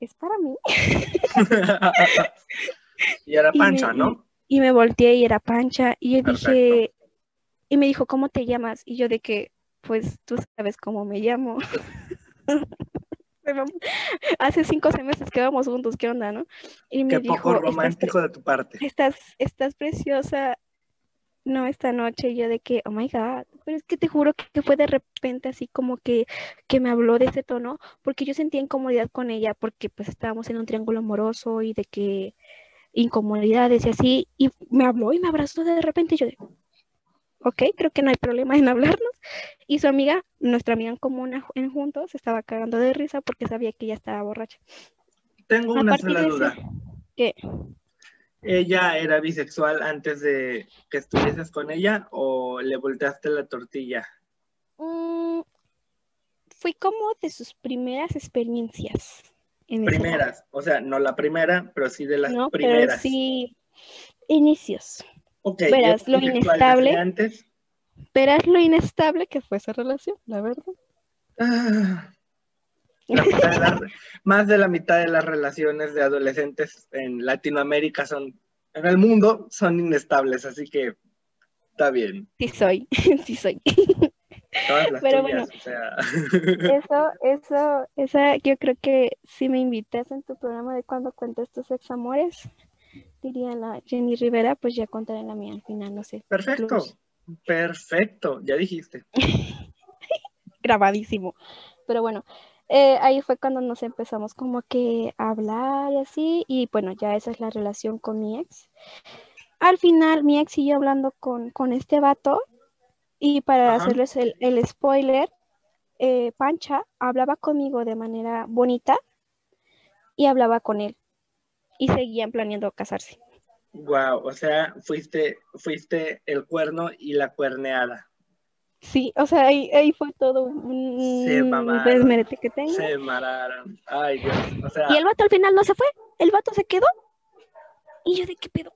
es para mí. y era pancha, ¿no? Y me volteé y era pancha. Y yo dije, y me dijo, ¿cómo te llamas? Y yo de que, pues tú sabes cómo me llamo. Hace cinco meses que vamos juntos, ¿qué onda, no? Y me Qué dijo, poco romántico de tu parte. Estás, estás preciosa, no esta noche, y yo de que, oh my god, pero es que te juro que fue de repente así como que, que me habló de ese tono, porque yo sentía incomodidad con ella, porque pues estábamos en un triángulo amoroso y de que incomodidades y así, y me habló y me abrazó de repente, y yo de, ok, creo que no hay problema en hablarnos. Y su amiga, nuestra amiga en común en juntos, estaba cagando de risa porque sabía que ella estaba borracha. Tengo una sola duda. ¿Qué? ¿Ella era bisexual antes de que estuvieses con ella o le volteaste la tortilla? Mm, fui como de sus primeras experiencias. primeras, o sea, no la primera, pero sí de las no, primeras. Pero sí, inicios verás lo inestable. Verás lo inestable que fue esa relación, la verdad. Ah, más de la mitad de las relaciones de adolescentes en Latinoamérica son, en el mundo, son inestables, así que está bien. Sí soy, sí soy. Pero bueno, eso, eso, esa, yo creo que si me invitas en tu programa de cuando cuentes tus ex amores, diría la Jenny Rivera, pues ya contaré la mía al final, no sé. Perfecto, perfecto, ya dijiste. Grabadísimo. Pero bueno, eh, ahí fue cuando nos empezamos como que a hablar y así, y bueno, ya esa es la relación con mi ex. Al final, mi ex siguió hablando con, con este vato, y para hacerles el, el spoiler, eh, Pancha hablaba conmigo de manera bonita y hablaba con él y seguían planeando casarse. Wow, o sea, fuiste, fuiste el cuerno y la cuerneada. Sí, o sea, ahí, ahí fue todo un desmerete que tengo. Se mararon. Ay, Dios. O sea... Y el vato al final no se fue, el vato se quedó. Y yo de qué pedo.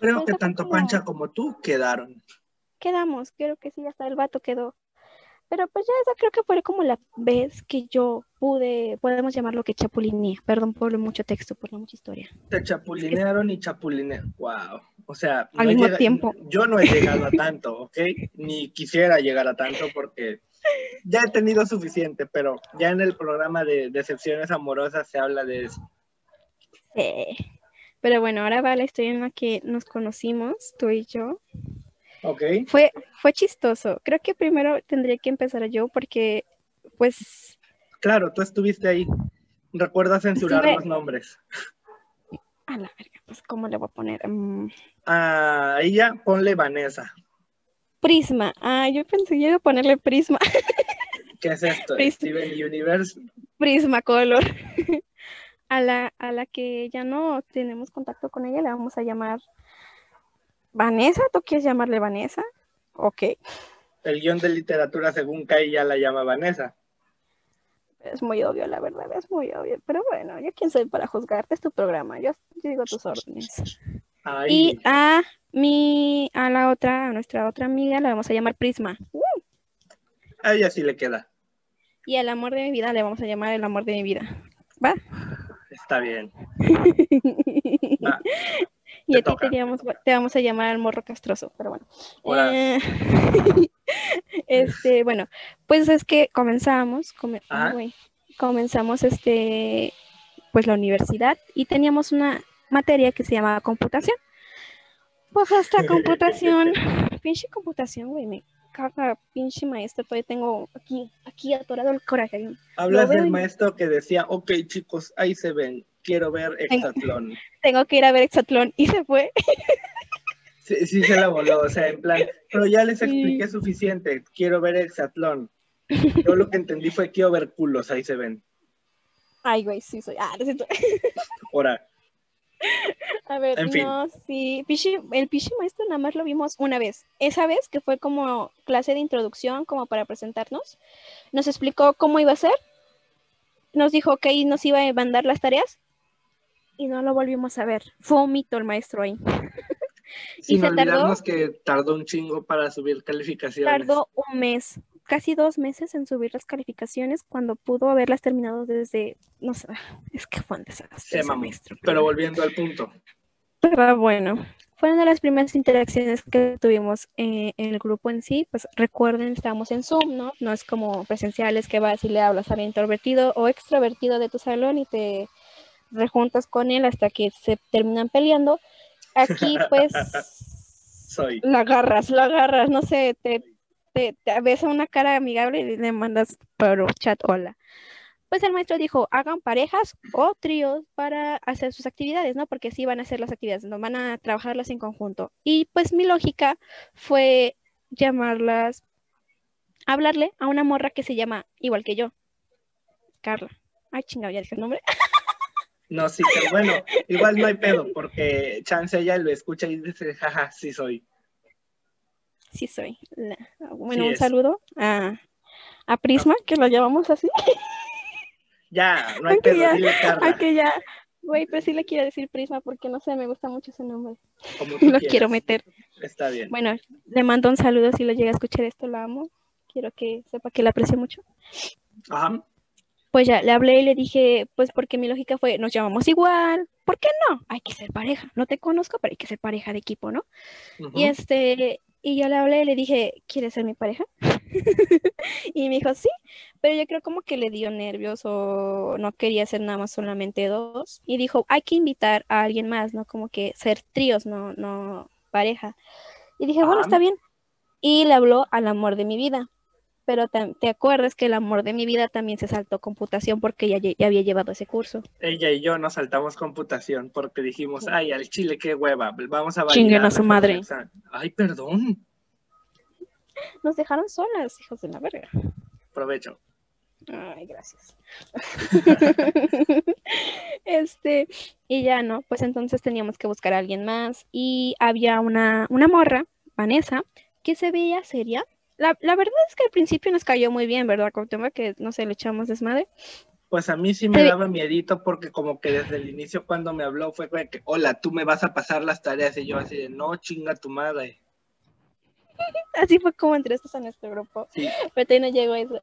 Creo que tanto Pancha como tú quedaron. Quedamos, creo que sí, hasta el vato quedó. Pero pues ya esa creo que fue como la vez que yo pude, podemos llamarlo que chapulineé. Perdón por mucho texto, por la mucha historia. Te chapulinearon y chapulinearon. Wow. O sea, al mismo tiempo. Yo no he llegado a tanto, ¿ok? Ni quisiera llegar a tanto porque ya he tenido suficiente, pero ya en el programa de decepciones amorosas se habla de eso. Sí. Pero bueno, ahora va la historia en la que nos conocimos, tú y yo. Fue, fue chistoso. Creo que primero tendría que empezar yo porque, pues... Claro, tú estuviste ahí. Recuerda censurar los nombres. A la verga, pues ¿cómo le voy a poner? Mm. A ella ponle Vanessa. Prisma. Ah, yo pensé que iba a ponerle Prisma. ¿Qué es esto? Steven Universe. Prisma Color. A la, a la que ya no tenemos contacto con ella le vamos a llamar Vanessa, ¿tú quieres llamarle Vanessa? Ok. El guion de literatura, según Kai, ya la llama Vanessa. Es muy obvio, la verdad, es muy obvio. Pero bueno, yo quién soy para juzgarte, es tu programa, yo, digo tus órdenes. Y a mi, a la otra, a nuestra otra amiga, la vamos a llamar Prisma. A ella sí le queda. Y al amor de mi vida le vamos a llamar el amor de mi vida. ¿Va? Está bien. Va. Y a ti te, vamos a llamar al morro castroso, pero bueno. Eh, este, bueno, pues es que comenzamos, comenzamos este, pues la universidad y teníamos una materia que se llamaba computación. Pues esta computación, pinche computación, güey, me caga, pinche maestro, todavía tengo aquí, aquí atorado el coraje. Hablas del maestro que decía, ok chicos, ahí se ven, quiero ver Exatlón. Tengo que ir a ver Exatlón y se fue. Sí, sí se la voló, o sea, en plan, pero ya les expliqué suficiente, quiero ver Exatlón. Yo lo que entendí fue quiero ver culos, ahí se ven. Ay, güey, sí soy. Ah, necesito. Ahora. A ver, no, sí. el pichi maestro nada más lo vimos una vez. Esa vez que fue como clase de introducción, como para presentarnos. Nos explicó cómo iba a ser. Nos dijo que ahí nos iba a mandar las tareas y no lo volvimos a ver. Fue un mito el maestro ahí. y Sin se tardó, que tardó un chingo para subir calificaciones. Tardó un mes. casi dos meses en subir las calificaciones cuando pudo haberlas terminado desde, no sé, es que fue un desastre. pero volviendo al punto. Pero bueno, fueron de las primeras interacciones que tuvimos en el grupo en sí. Pues recuerden, estamos en Zoom, ¿no? No es como presenciales que vas y le hablas a introvertido o extrovertido de tu salón y te rejuntas con él hasta que se terminan peleando. Aquí, pues, Soy. la agarras, la agarras, no sé, te, te, te ves a una cara amigable y le mandas por chat hola pues el maestro dijo, hagan parejas o tríos para hacer sus actividades, ¿no? Porque sí van a hacer las actividades, no van a trabajarlas en conjunto. Y pues mi lógica fue llamarlas, hablarle a una morra que se llama igual que yo, Carla. Ay, chingado, ya dije el nombre. No, sí, pero bueno, igual no hay pedo, porque chance ella lo escucha y dice, jaja, sí soy. Sí soy. Bueno, un saludo a, a Prisma, que lo llamamos así. Ya, no hay pedo, ya, dile Carla. ya. Güey, pero sí le quiero decir Prisma porque no sé, me gusta mucho ese nombre. lo quiero meter. Está bien. Bueno, le mando un saludo si lo llega a escuchar esto, la amo. Quiero que sepa que la aprecio mucho. Ajá. Pues ya, le hablé y le dije, pues porque mi lógica fue, nos llamamos igual, ¿por qué no? Hay que ser pareja. No te conozco, pero hay que ser pareja de equipo, ¿no? Y este, y yo le hablé y le dije, ¿quieres ser mi pareja? y me dijo, sí, pero yo creo como que le dio nervios o no quería ser nada más solamente dos. Y dijo, hay que invitar a alguien más, ¿no? Como que ser tríos, no, no pareja. Y dije, bueno, está bien. Y le habló al amor de mi vida. Pero te, acuerdas que el amor de mi vida también se saltó computación porque ya, ya había llevado ese curso. Ella y yo nos saltamos computación porque dijimos, ay, al chile, qué hueva, vamos a bailar. a su madre. Ay, perdón. Nos dejaron solas, hijos de la verga. Provecho. Ay, gracias. este, y ya no, pues entonces teníamos que buscar a alguien más. Y había una, una morra, Vanessa, que se veía seria, la, verdad es que al principio nos cayó muy bien, ¿verdad, tema Que no sé, le echamos desmadre. Pues a mí sí me daba miedito porque como que desde el inicio cuando me habló fue que, hola, tú me vas a pasar las tareas y yo así de, no, chinga tu madre. Así fue como entraste a nuestro grupo. Sí. Pero todavía no llegó eso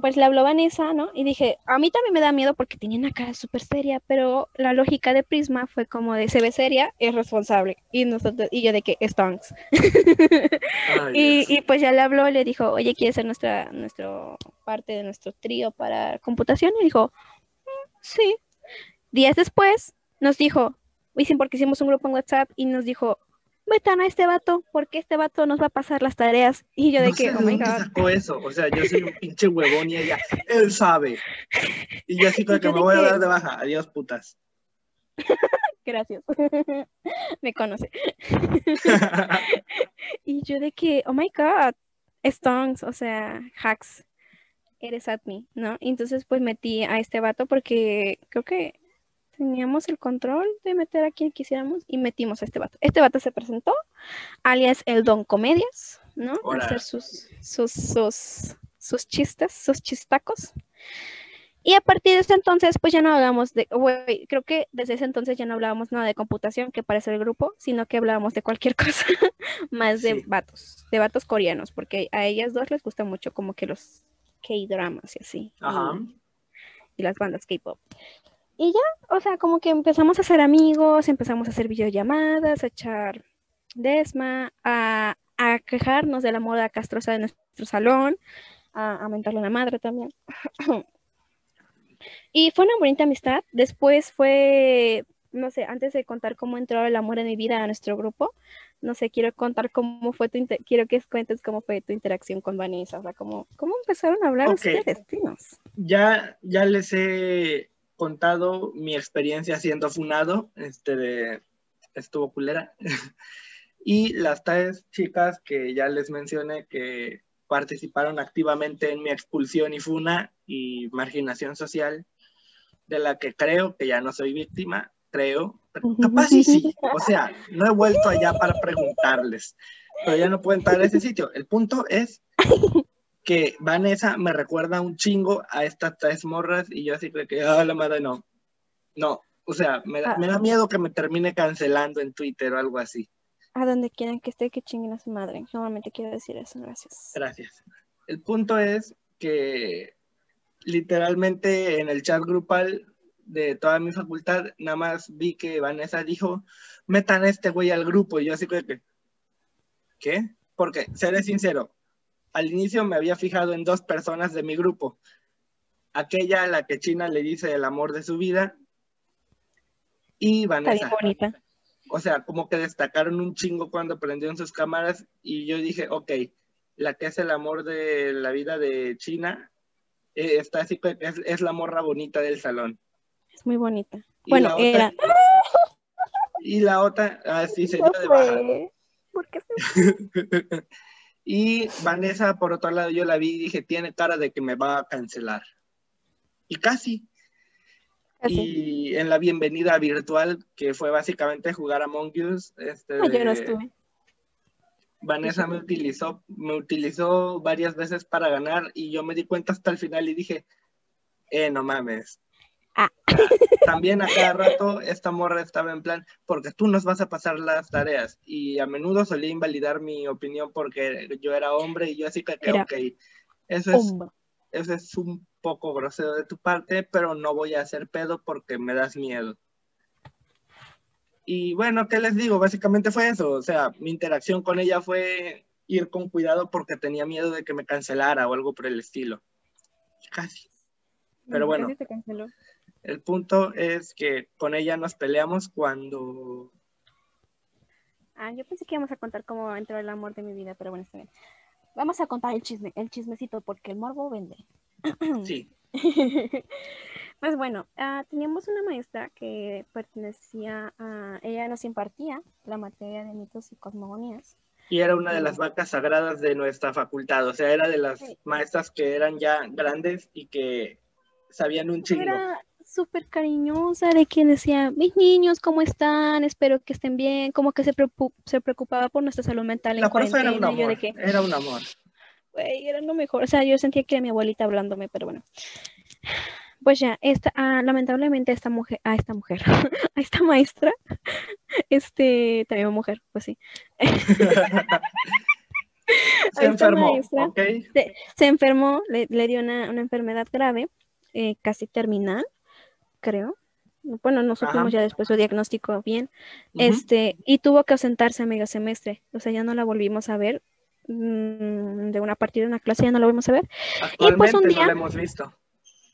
pues le habló Vanessa, ¿no? Y dije, a mí también me da miedo porque tenía una cara súper seria, pero la lógica de Prisma fue como de se ve seria, es responsable. Y nosotros, y yo de que stonks. y, y, pues ya le habló y le dijo, oye, ¿quieres ser nuestra, nuestro parte de nuestro trío para computación? Y dijo, mm, sí. Días después nos dijo, porque hicimos un grupo en WhatsApp y nos dijo, metan a este vato, porque este vato nos va a pasar las tareas. Y yo de que, oh my God. sacó eso? O sea, yo soy un pinche huevón y ella, él sabe. Y yo así como que me voy a dar de baja. Adiós, putas. Gracias. me conoce. y yo de que, oh my God, Stones, o sea, hacks, eres at me, ¿no? Entonces pues metí a este vato porque creo que teníamos el control de meter a quien quisiéramos y metimos a este vato. Este vato se presentó, alias el Don Comedias, ¿no? A hacer sus, sus, sus, sus chistes, sus chistacos. Y a partir de ese entonces, pues ya no hablamos de, creo que desde ese entonces ya no hablábamos nada de computación, que parece el grupo, sino que hablábamos de cualquier cosa, más de vatos, de vatos coreanos, porque a ellas dos les gusta mucho como que los K-dramas y así. Ajá. y las bandas K-pop. Y ya, o sea, como que empezamos a ser amigos, empezamos a hacer videollamadas, a echar desma, a, quejarnos de la moda castrosa de nuestro salón, a, a mentarle a la madre también. y fue una bonita amistad. Después fue, no sé, antes de contar cómo entró el amor en mi vida a nuestro grupo, no sé, quiero contar cómo fue tu, quiero que cuentes cómo fue tu interacción con Vanessa, o sea, cómo, cómo empezaron a hablar ustedes, Ya, ya les he contado mi experiencia siendo funado, este de, estuvo culera. y las tres chicas que ya les mencioné que participaron activamente en mi expulsión y funa y marginación social, de la que creo que ya no soy víctima, creo, capaz sí, sí, o sea, no he vuelto allá para preguntarles, pero ya no puedo entrar a ese sitio. El punto es que Vanessa me recuerda un chingo a estas tres morras y yo así creo que, ah, la madre no. No, o sea, me da, ah. miedo que me termine cancelando en Twitter o algo así. A donde quieran que esté, que chinguen a su madre. Normalmente quiero decir eso, gracias. Gracias. El punto es que literalmente en el chat grupal de toda mi facultad, nada más vi que Vanessa dijo, metan a este güey al grupo. Y yo así que, ¿qué? Porque, seré sincero, al inicio me había fijado en dos personas de mi grupo. Aquella a la que China le dice el amor de su vida y Vanessa. Está bien bonita. O sea, como que destacaron un chingo cuando prendieron sus cámaras y yo dije, ok, la que es el amor de la vida de China, eh, está así, es, es la morra bonita del salón. Es muy bonita. Y bueno, otra- era. Y la otra, así se No dio de baja. ¿Por qué se- y Vanessa, por otro lado, yo la vi y dije, tiene cara de que me va a cancelar. Y casi. Y en la bienvenida virtual, que fue básicamente jugar a Among Us, este, Ah, yo no estuve. Vanessa me utilizó, me utilizó varias veces para ganar y yo me di cuenta hasta el final y dije, eh, no mames. Ah. También a cada rato esta morra estaba en plan, porque tú nos vas a pasar las tareas y a menudo solía invalidar mi opinión porque yo era hombre y yo así que, Era ok, eso es, eso es un poco grosero de tu parte, pero no voy a hacer pedo porque me das miedo. Y bueno, ¿qué les digo? Básicamente fue eso. O sea, mi interacción con ella fue ir con cuidado porque tenía miedo de que me cancelara o algo por el estilo. Casi. Pero bueno. Casi te canceló. El punto es que con ella nos peleamos cuando... Ah, yo pensé que íbamos a contar cómo entró el amor de mi vida, pero bueno, está bien. Vamos a contar el chisme, el chismecito, porque el morbo vende. Sí, pues bueno, ah, teníamos una maestra que pertenecía a, ella nos impartía la materia de mitos y cosmogonías. y era una de las vacas sagradas de nuestra facultad. O sea, era de las Sí. maestras que eran ya grandes y que sabían un chingo. Era súper cariñosa, de quien decía, mis niños, ¿cómo están? Espero que estén bien, como que se, se preocupaba por nuestra salud mental en La profe era un cuarentena, yo de amor, que, era un amor. güey, era lo mejor. O sea, yo sentía que era mi abuelita hablándome, pero bueno. Pues ya, esta, ah, lamentablemente esta mujer, a esta mujer, a esta maestra, este, también mujer, pues sí, Se enfermó, maestra. se enfermó, le, le dio una, una enfermedad grave, eh, casi terminal, creo. Bueno, no supimos Ajá. ya después su diagnóstico bien. Este, y tuvo que ausentarse a medio semestre. O sea, ya no la volvimos a ver. mm, de una partida de una clase ya no la volvimos a ver. Actualmente pues un no día- la hemos visto.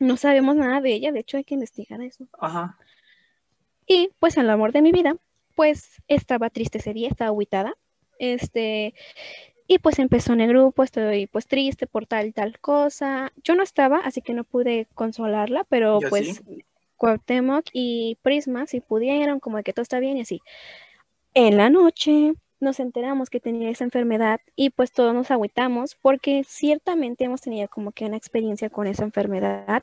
No sabemos nada de ella, de hecho hay que investigar eso. Ajá. Y pues el amor de mi vida, pues estaba triste ese día, estaba agüitada. Este, y pues empezó en el grupo, estoy pues triste por tal, tal cosa. Yo no estaba, así que no pude consolarla, pero Yo pues sí. Cuauhtémoc y Prisma, si pudieron, como de que todo está bien y así. En la noche nos enteramos que tenía esa enfermedad y pues todos nos agüitamos porque ciertamente hemos tenido como que una experiencia con esa enfermedad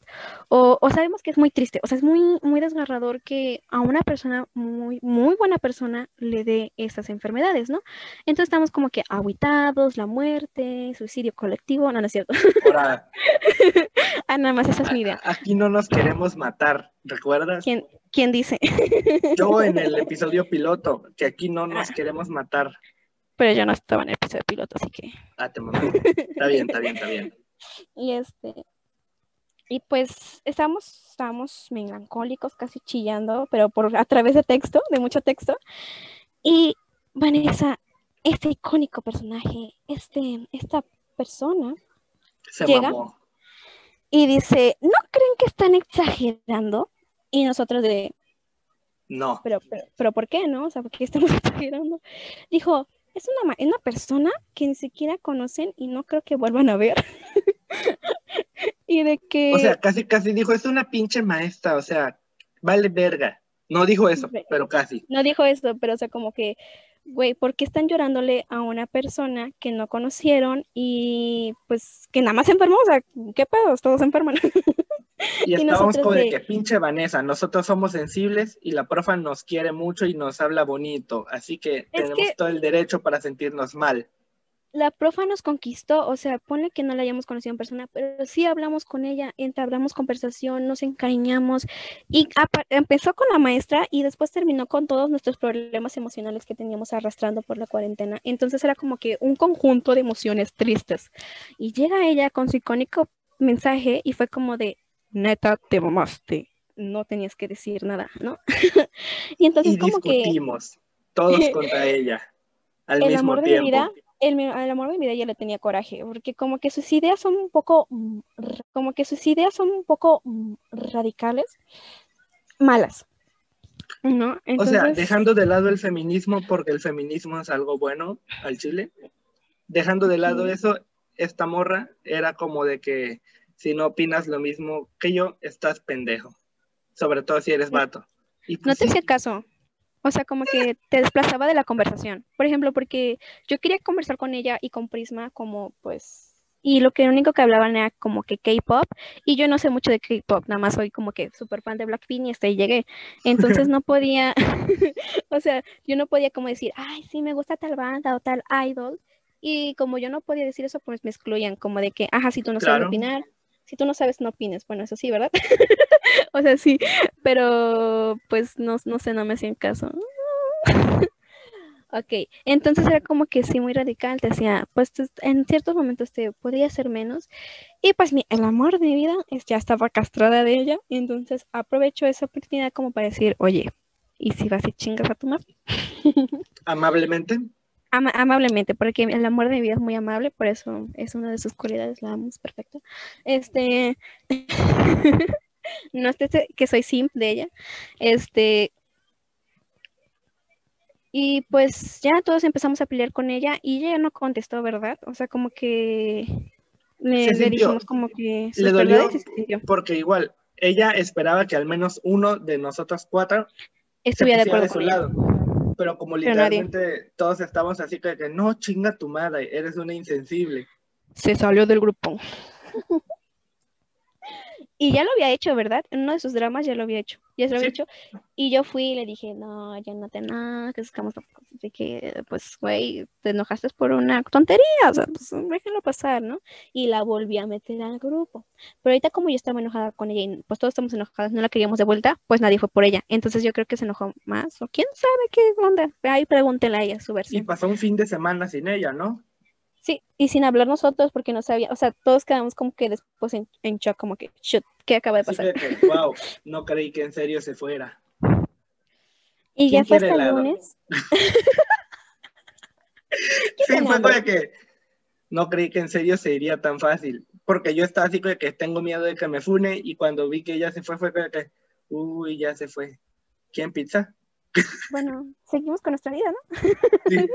o, o sabemos que es muy triste, o sea, es muy, muy desgarrador que a una persona muy, muy buena persona le dé esas enfermedades, ¿no? Entonces estamos como que agüitados, la muerte, suicidio colectivo, no, no es cierto. Ahora, ah, nada más esa es mi idea. aquí no nos queremos matar, ¿recuerdas? ¿Quién, quién dice? Yo en el episodio piloto, que aquí no nos Ah. queremos matar. Pero yo no estaba en el episodio piloto, así que... Ah, te. Está bien, está bien, está bien. Y este, y pues estábamos, estábamos melancólicos, casi chillando, pero por a través de texto, de mucho texto. Y Vanessa, este icónico personaje, este, esta persona, Se Llega. mamó. Y dice, ¿no creen que están exagerando? Y nosotros de, No. pero, pero, pero ¿por qué no? O sea, ¿por qué estamos exagerando? Dijo, es una, una persona que ni siquiera conocen y no creo que vuelvan a ver. y de que... O sea, casi, casi dijo, es una pinche maestra, o sea, vale verga. No dijo eso, pero casi. No dijo eso, pero o sea, como que, güey, ¿por qué están llorándole a una persona que no conocieron y pues que nada más se enfermó? O sea, ¿qué pedos? Todos se enferman. Y Y estábamos como de de- que pinche Vanessa, nosotros somos sensibles y la profa nos quiere mucho y nos habla bonito, así que Es tenemos que- todo el derecho para sentirnos mal. La profa nos conquistó, o sea, pone que no la hayamos conocido en persona, pero sí hablamos con ella, entablamos conversación, nos encariñamos y empezó con la maestra y después terminó con todos nuestros problemas emocionales que teníamos arrastrando por la cuarentena. Entonces era como que un conjunto de emociones tristes. Y llega ella con su icónico mensaje y fue como de, neta, te mamaste, no tenías que decir nada, ¿no? y entonces como discutimos, todos contra ella. Al el mismo amor tiempo. de mi vida el, amor de mi vida ya le tenía coraje, porque como que sus ideas son un poco, mm, como que sus ideas son un poco mm, radicales, malas. ¿No? O sea, dejando de lado el feminismo, porque el feminismo es algo bueno al Chile, dejando de lado eso, esta morra era como de que si no opinas lo mismo que yo, estás pendejo. Sobre todo si eres vato. Y pues no te hacía caso. O sea, como que te desplazaba de la conversación. Por ejemplo, porque yo quería conversar con ella y con Prisma como pues... Y lo que único que hablaban era como que K-pop. Y yo no sé mucho de K-pop, nada más soy como que súper fan de Blackpink y hasta ahí llegué. Entonces no podía, o sea, yo no podía como decir, ay, sí, me gusta tal banda o tal idol. Y como yo no podía decir eso, pues me excluían, como de que, ajá, si tú no sabes opinar, si tú no sabes, no opines. Bueno, eso sí, ¿verdad? o sea, sí, pero pues no, no sé, no me hacían caso. ok, entonces era como que sí, muy radical, te decía, pues en ciertos momentos te podía ser menos. Y pues mi, el amor de mi vida ya estaba castrada de ella, y entonces aprovecho esa oportunidad como para decir, oye, ¿y si vas y chingas a tu madre? Amablemente amablemente, porque el amor de mi vida es muy amable, por eso es una de sus cualidades, la amo, es perfecto. Este, no sé que soy simp de ella, este, y pues ya todos empezamos a pelear con ella y ella no contestó, ¿verdad? O sea, como que le, dijimos como que le dolió porque igual ella esperaba que al menos uno de nosotros cuatro estuviera de acuerdo su lado pero como literalmente todos estamos así que, que no, chinga tu madre, eres una insensible. Se salió del grupo. Y ya lo había hecho, ¿verdad? En uno de sus dramas ya lo había hecho. Ya se lo había hecho. Y yo fui y le dije, no, ya no te nada, que estamos de que, pues, güey, te enojaste por una tontería, o sea, pues déjalo pasar, ¿no? Y la volví a meter al grupo. Pero ahorita como yo estaba enojada con ella y pues todos estamos enojados, no la queríamos de vuelta, pues nadie fue por ella. Entonces yo creo que se enojó más, o quién sabe qué onda. Ahí pregúntenle a ella su versión. Y pasó un fin de semana sin ella, ¿no? Sí, y sin hablar nosotros porque no sabía, o sea, todos quedamos como que después en, shock, como que, shoot, ¿qué acaba de pasar? wow, no creí que en serio se fuera. Y ya fue hasta el lunes. sí, fue para que no creí que en serio se iría tan fácil, porque yo estaba así como que tengo miedo de que me fune y cuando vi que ella se fue fue que, uy, ya se fue. ¿Quién pizza? Bueno, seguimos con nuestra vida, ¿no? Sí.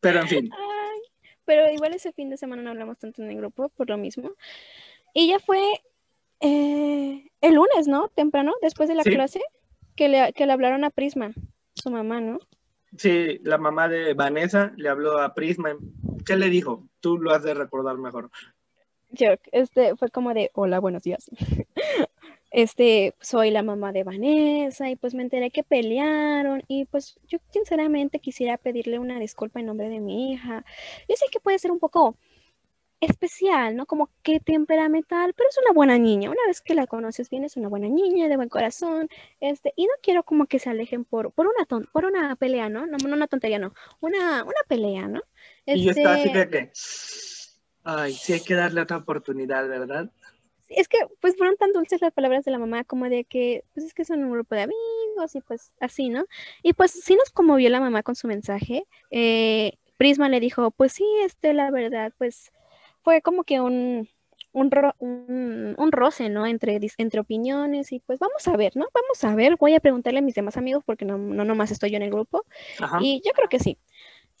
Pero en fin. pero igual ese fin de semana no hablamos tanto en el grupo por lo mismo. Y ya fue eh, el lunes, ¿no? Temprano, después de la clase, que le, que le hablaron a Prisma, su mamá, ¿no? Sí, la mamá de Vanessa le habló a Prisma. ¿Qué le dijo? Tú lo has de recordar mejor. Yo, este fue como de, hola, buenos días. este, soy la mamá de Vanessa y pues me enteré que pelearon y pues yo sinceramente quisiera pedirle una disculpa en nombre de mi hija. Yo sé que puede ser un poco especial, ¿no? Como que temperamental, pero es una buena niña. Una vez que la conoces bien, es una buena niña, de buen corazón, este, y no quiero como que se alejen por, por una ton por una pelea, ¿no? No, no una tontería, no. Una, una pelea, ¿no? Y yo estaba así este que, ay, sí hay que darle otra oportunidad, ¿verdad? Es que pues fueron tan dulces las palabras de la mamá como de que pues es que son un grupo de amigos y pues así, ¿no? Y pues sí nos conmovió la mamá con su mensaje. Eh, Prisma le dijo, pues sí, este, la verdad, pues fue como que un, un, un, roce, ¿no? Entre, entre opiniones y pues vamos a ver, ¿no? Vamos a ver, voy a preguntarle a mis demás amigos porque no, no nomás estoy yo en el grupo. Y yo creo que sí.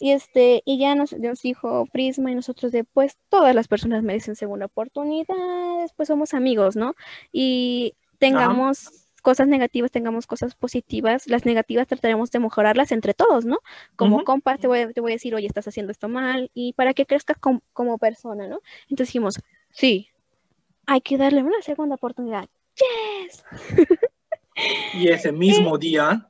Y, este, y ya nos, dijo Prisma y nosotros de, pues todas las personas merecen segunda oportunidad, pues somos amigos, ¿no? Y tengamos cosas negativas, tengamos cosas positivas, las negativas trataremos de mejorarlas entre todos, ¿no? Como compas te voy, a, te voy a decir, oye, estás haciendo esto mal, y para que crezcas como persona, ¿no? Entonces dijimos, sí, hay que darle una segunda oportunidad. ¡Yes! y ese mismo día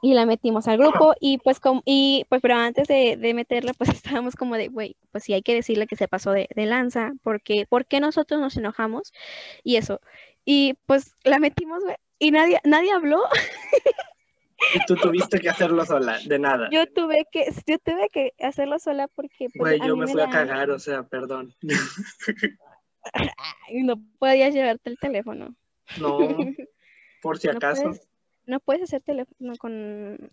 y la metimos al grupo y pues como, y pues pero antes de, de meterla pues estábamos como de, güey, pues sí hay que decirle que se pasó de, de lanza, porque ¿por qué nosotros nos enojamos? Y eso. Y pues la metimos, güey, y nadie, nadie habló. Y tú tuviste que hacerlo sola, de nada. Yo tuve que, yo tuve que hacerlo sola porque pues, Güey, yo me me fui a da- cagar, o sea, perdón. No podías llevarte el teléfono. No, por si No acaso. puedes, no puedes hacer teléfono con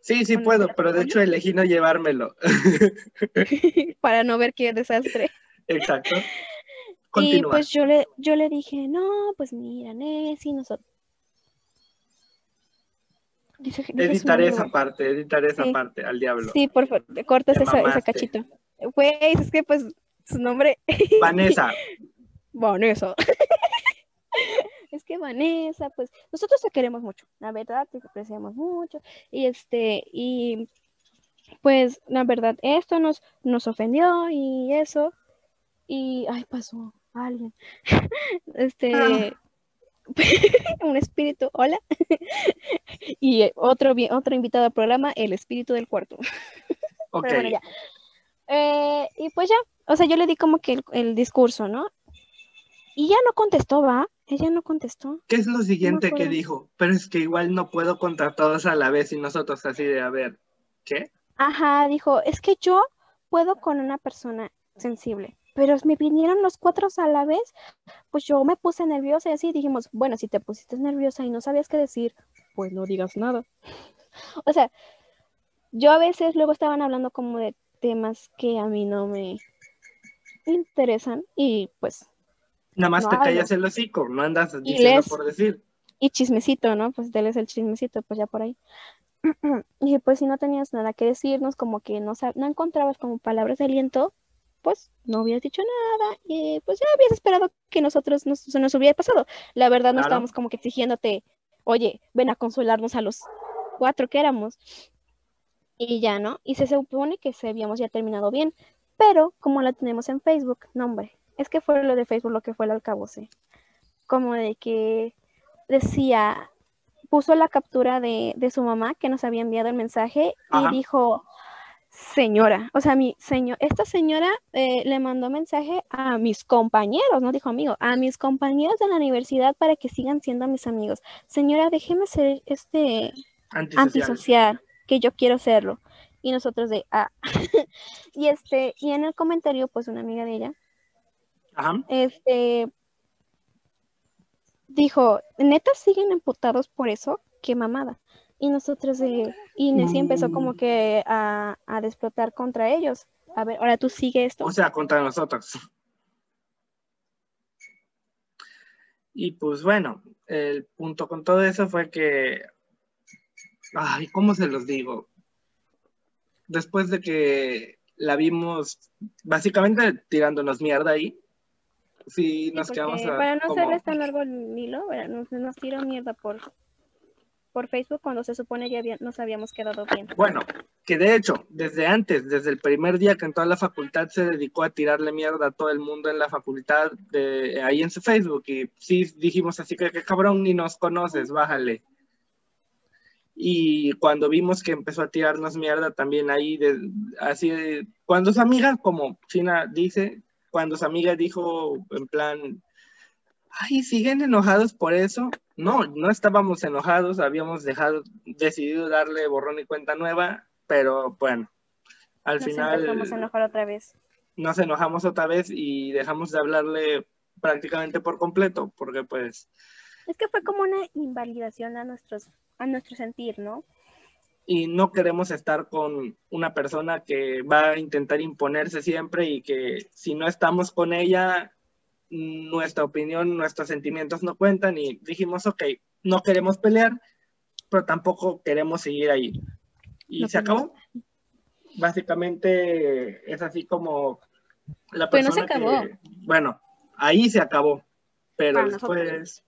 Sí, sí con puedo, pero de hecho elegí no llevármelo. para no ver qué desastre. Exacto. Y pues yo le, yo le dije, no, pues mira, Nessie, nosotros. Dice, Editaré esa parte, editaré esa Sí. parte al diablo. Sí, por favor, cortas esa, ese cachito. Güey, es que pues su nombre, Vanessa, Vanessa. Es que Vanessa, pues nosotros te queremos mucho, la verdad, te apreciamos mucho. Y este, y pues la verdad, esto nos, nos ofendió y eso. Y, ay, pasó alguien. Este, Ah. un espíritu, hola. Y otro, otro invitado al programa, el espíritu del cuarto. ok. Pero bueno, ya. Eh, y pues ya, o sea, yo le di como que el, el discurso, ¿no? Y ya no contestó, ¿va? Ella no contestó. ¿Qué es lo siguiente que dijo? Pero es que igual no puedo contar todos a la vez y nosotros así de, a ver, ¿qué? Ajá, dijo, es que yo puedo con una persona sensible, pero me vinieron los cuatro a la vez, pues yo me puse nerviosa y así dijimos, bueno, si te pusiste nerviosa y no sabías qué decir, pues no digas nada. O sea, yo a veces luego estaban hablando como de temas que a mí no me interesan y pues, Nada más No te hablo. callas el hocico, no andas Y diciendo por decir. y chismecito, ¿no? Pues déles el chismecito, pues ya por ahí. Y pues si no tenías nada que decirnos, como que no, sab- no encontrabas como palabras de aliento, pues no hubieras dicho nada y pues ya habías esperado que nosotros nos, se nos hubiera pasado. La verdad no Claro. estábamos como que exigiéndote, oye, ven a consolarnos a los cuatro que éramos. Y ya, ¿no? Y se supone que se habíamos ya terminado bien, pero como la tenemos en Facebook, no hombre, es que fue lo de Facebook lo que fue el alcabose. Como de que decía, puso la captura de, de su mamá que nos había enviado el mensaje Ajá. y dijo, señora, o sea, mi señor, esta señora eh, le mandó mensaje a mis compañeros, no dijo amigo, a mis compañeros de la universidad para que sigan siendo mis amigos. Señora, déjeme ser este Antisocial. antisocial, que yo quiero serlo. Y nosotros de, ah. y este, y en el comentario, pues una amiga de ella, Ajá. este, dijo, neta siguen emputados por eso, qué mamada. Y nosotros de, y Nessie empezó como Mm. que a, a desplotar contra ellos. A ver, ahora tú sigue esto. O sea, contra nosotros. Y pues bueno, el punto con todo eso fue que, ay, ¿cómo se los digo? Después de que la vimos básicamente tirándonos mierda ahí, sí Sí, nos quedamos a- para no como- hacerles tan largo el hilo, nos, nos tiró mierda por, por Facebook cuando se supone ya había- nos habíamos quedado bien. Bueno, que de hecho, desde antes, desde el primer día que entró a la facultad, se dedicó a tirarle mierda a todo el mundo en la facultad, de, ahí en su Facebook, y sí dijimos así que, que cabrón, ni nos conoces, bájale. Y cuando vimos que empezó a tirarnos mierda también ahí, de- así, de- cuando su amiga, como China dice, cuando su amiga dijo en plan, ay, siguen enojados por eso. No, no estábamos enojados, habíamos dejado, decidido darle borrón y cuenta nueva, pero bueno, al Nos final a enojar otra vez. nos enojamos otra vez y dejamos de hablarle prácticamente por completo, porque pues Es que fue como una invalidación a nuestros, a nuestro sentir, ¿no? Y no queremos estar con una persona que va a intentar imponerse siempre y que si no estamos con ella, nuestra opinión, nuestros sentimientos no cuentan y dijimos, ok, no queremos pelear, pero tampoco queremos seguir ahí. Y No se acabó. Básicamente es así como la Pero no persona se acabó. que, bueno, ahí se acabó, pero Para después,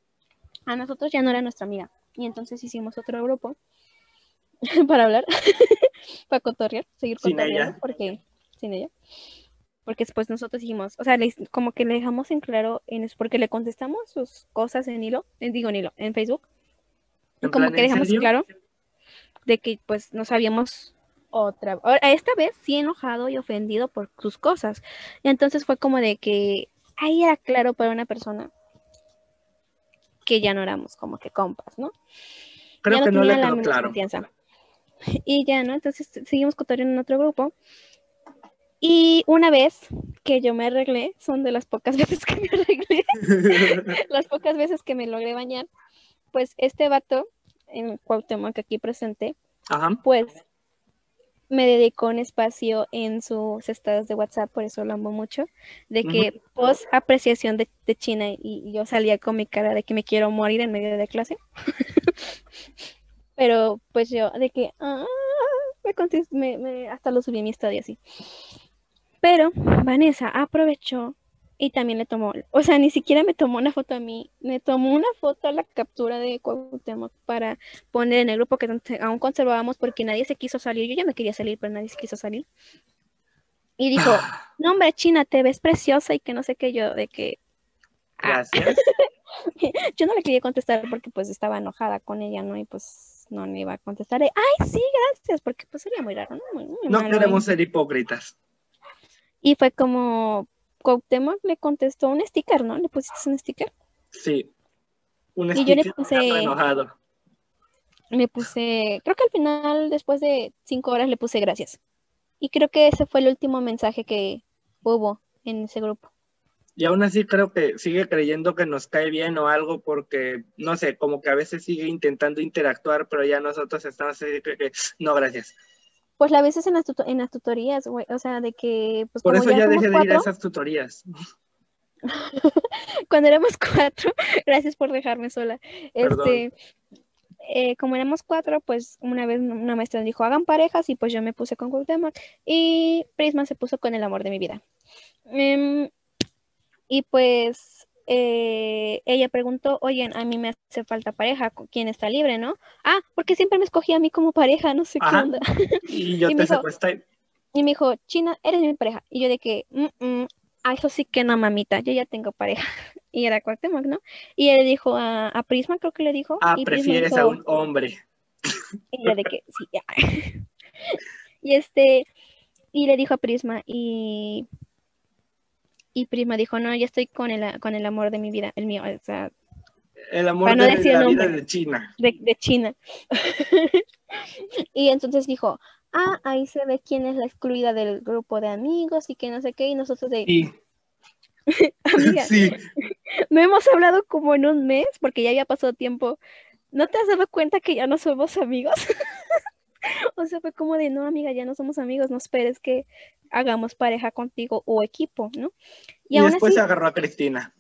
A nosotros ya no era nuestra amiga. Y entonces hicimos otro grupo para hablar, para cotorrear, seguir cotorreando, porque sin ella. Porque después nosotros dijimos, o sea, le- como que le dejamos en claro, en, porque le contestamos sus cosas en hilo, en, digo en hilo, en Facebook. En como plan, que ¿en dejamos serio? claro, de que pues nos habíamos otra, esta vez sí enojado y ofendido por sus cosas. Y entonces fue como de que ahí era claro para una persona que ya no éramos como que compas, ¿no? Creo que no le quedó claro. Y ya, ¿no? Entonces seguimos cotorreando en otro grupo. Y una vez que yo me arreglé, son de las pocas veces que me arreglé, las pocas veces que me logré bañar, pues este vato, en Cuauhtémoc aquí presente, pues me dedicó un espacio en sus estados de WhatsApp, por eso lo amo mucho, de que post apreciación de, China y, yo salía con mi cara de que me quiero morir en medio de clase. Pero pues yo, de que ah, me, me, hasta lo subí en mi estadio así. Pero Vanessa aprovechó y también le tomó, o sea, ni siquiera me tomó una foto a mí, me tomó una foto a la captura de Cuauhtémoc para poner en el grupo que aún conservábamos porque nadie se quiso salir, yo ya me quería salir, pero nadie se quiso salir. Y dijo, no hombre, China, te ves preciosa y que no sé qué yo, de que... Ah". Gracias. yo no le quería contestar porque pues estaba enojada con ella, ¿no? Y pues no le iba a contestar, ay, sí, gracias, porque pues sería muy raro, ¿no? no queremos ser hipócritas. Y fue como, Cuauhtémoc le contestó un sticker, ¿no? ¿Le pusiste un sticker? Sí. Un sticker y yo le puse, enojado. Le puse, creo que al final, después de cinco horas, le puse gracias. Y creo que ese fue el último mensaje que hubo en ese grupo. Y aún así creo que sigue creyendo que nos cae bien o algo porque, no sé, como que a veces sigue intentando interactuar, pero ya nosotros estamos así que, que no, gracias. Pues la veces en las, en las tutorías, güey, o sea, de que... Pues, Por eso ya, dejé de ir a esas tutorías. Cuando éramos cuatro, gracias por dejarme sola. Este, eh, como éramos cuatro, pues una vez una maestra dijo, hagan parejas, y pues yo me puse con Cuauhtémoc, y Prisma se puso con el amor de mi vida. Em, y pues eh, ella preguntó, oye, a mí me hace falta pareja, ¿quién está libre, no? Ah, porque siempre me escogía a mí como pareja, no sé qué onda. Y yo te me Y me dijo, China, eres mi pareja. Y yo de que, mm, mm, eso sí que no, mamita, yo ya tengo pareja. Y era Cuauhtémoc, ¿no? Y él dijo a, Prisma, creo que le dijo. Ah, prefieres a un hombre. Y yo de que, sí, ya. y este, y le dijo a Prisma, y y Prima dijo, no, ya estoy con el, con el amor de mi vida, el mío, o sea... El amor de la vida de China. De, China. y entonces dijo, ah, ahí se ve quién es la excluida del grupo de amigos y que no sé qué, y nosotros de... Sí. Amiga, sí. no hemos hablado como en un mes porque ya había pasado tiempo. ¿No te has dado cuenta que ya no somos amigos? o sea, fue como de, no, amiga, ya no somos amigos, no esperes que hagamos pareja contigo o equipo, ¿no? Y, después se agarró a Cristina.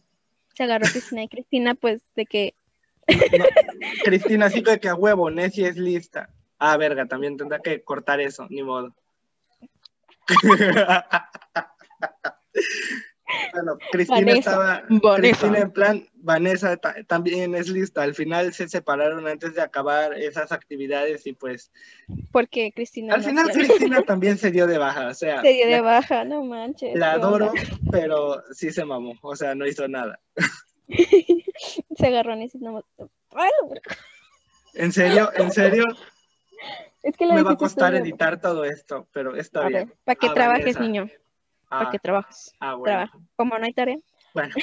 Se agarró a Cristina y Cristina, pues, de que... Cristina sí que a huevo, Nessie es lista. Ah, verga, también tendrá que cortar eso, ni modo. Bueno, Cristina estaba, Cristina en plan, Vanessa también es lista. Al final se separaron antes de acabar esas actividades y pues. Porque Cristina. Al final Cristina también se dio de baja, o sea. Se dio de baja, no manches. La adoro, pero sí se mamó, o sea, no hizo nada. se agarró en ese ¿En serio? ¿En serio? Es que me va a costar editar todo esto, pero está bien. Para que trabajes, niño para que trabajes. Ah, bueno. Como no hay tarea. Bueno,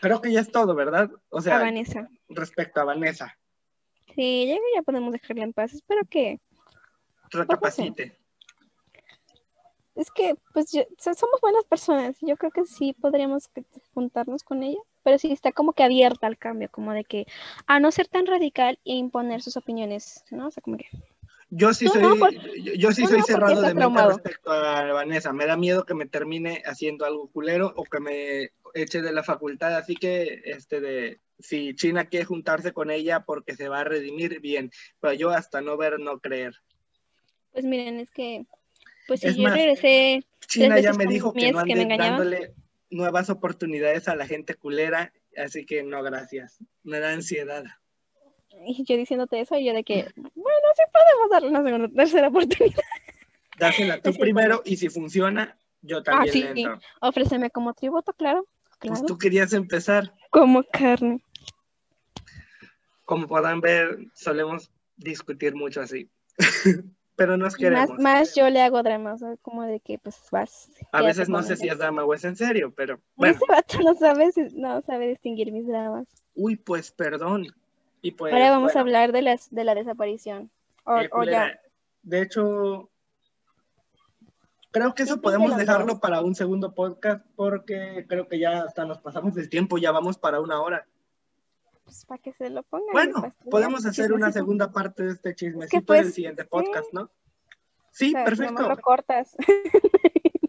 creo que ya es todo, ¿verdad? O sea, a Vanessa. respecto a Vanessa. Sí, ya, ya podemos dejarla en paz. Espero que recapacite. Es que, pues, somos buenas personas. Yo creo que sí podríamos juntarnos con ella, pero sí está como que abierta al cambio, como de que a no ser tan radical e imponer sus opiniones, ¿no? O sea, como que yo sí soy, yo, sí soy cerrado de mente respecto a Vanessa. Me da miedo que me termine haciendo algo culero o que me eche de la facultad. Así que, este, de si China quiere juntarse con ella porque se va a redimir, bien. Pero yo hasta no ver, no creer. Pues miren, es que, pues si yo regresé. China ya me dijo que no ande dándole nuevas oportunidades a la gente culera, así que no, gracias. Me da ansiedad y yo diciéndote eso, y yo de que, bueno, sí podemos darle una segunda, tercera oportunidad. Dásela tú primero, y si funciona, yo ah, también ah, sí, Ofréceme como tributo, claro. Pues tú querías empezar. Como carne. Como podrán ver, solemos discutir mucho así. pero nos queremos. Más, más yo le hago drama, o sea, como de que pues vas. A veces no sé si es drama o es en serio, pero bueno. Ese vato no sabe, no sabe distinguir mis dramas. Uy, pues perdón. Y pues, Ahora vamos a hablar de, las, de la desaparición. O, eh, o culera, ya. De hecho, creo que eso podemos dejarlo para un segundo podcast porque creo que ya hasta nos pasamos del tiempo, ya vamos para una hora. Pues para que se lo pongan. Bueno, podemos hacer una segunda parte de este chismecito pues, en el siguiente sí. podcast, ¿no? O Sí, sea, perfecto. nomás lo cortas.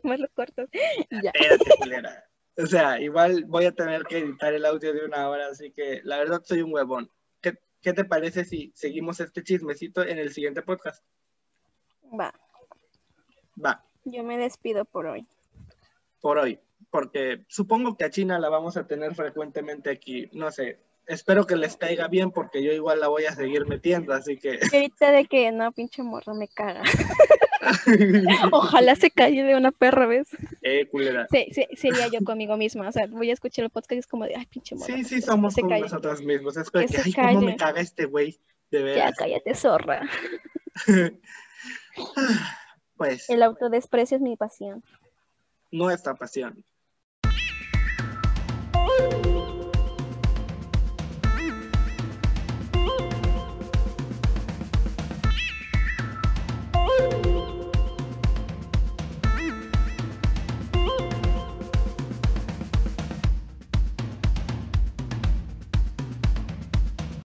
nomás lo cortas. Ya. Espérate. O sea, igual voy a tener que editar el audio de una hora, así que la verdad soy un huevón. ¿Qué, te parece si seguimos este chismecito en el siguiente podcast? Va. Va, Yo me despido por hoy. por hoy, porque supongo que a China la vamos a tener frecuentemente aquí, no sé. Espero que les caiga bien porque yo igual la voy a seguir metiendo, así que... Ahorita de que no, pinche morra, me caga. Ojalá se calle de una perra, ¿ves? eh, culera. Sí, sí, sería yo conmigo misma. O sea, voy a escuchar el podcast y es como de, ay, pinche morra. Sí, sí, somos se como calle. nosotros mismos. Es como Que que, ay, cómo me caga este güey, de Ya, veras. cállate, zorra. pues, El autodesprecio es mi pasión. nuestra pasión.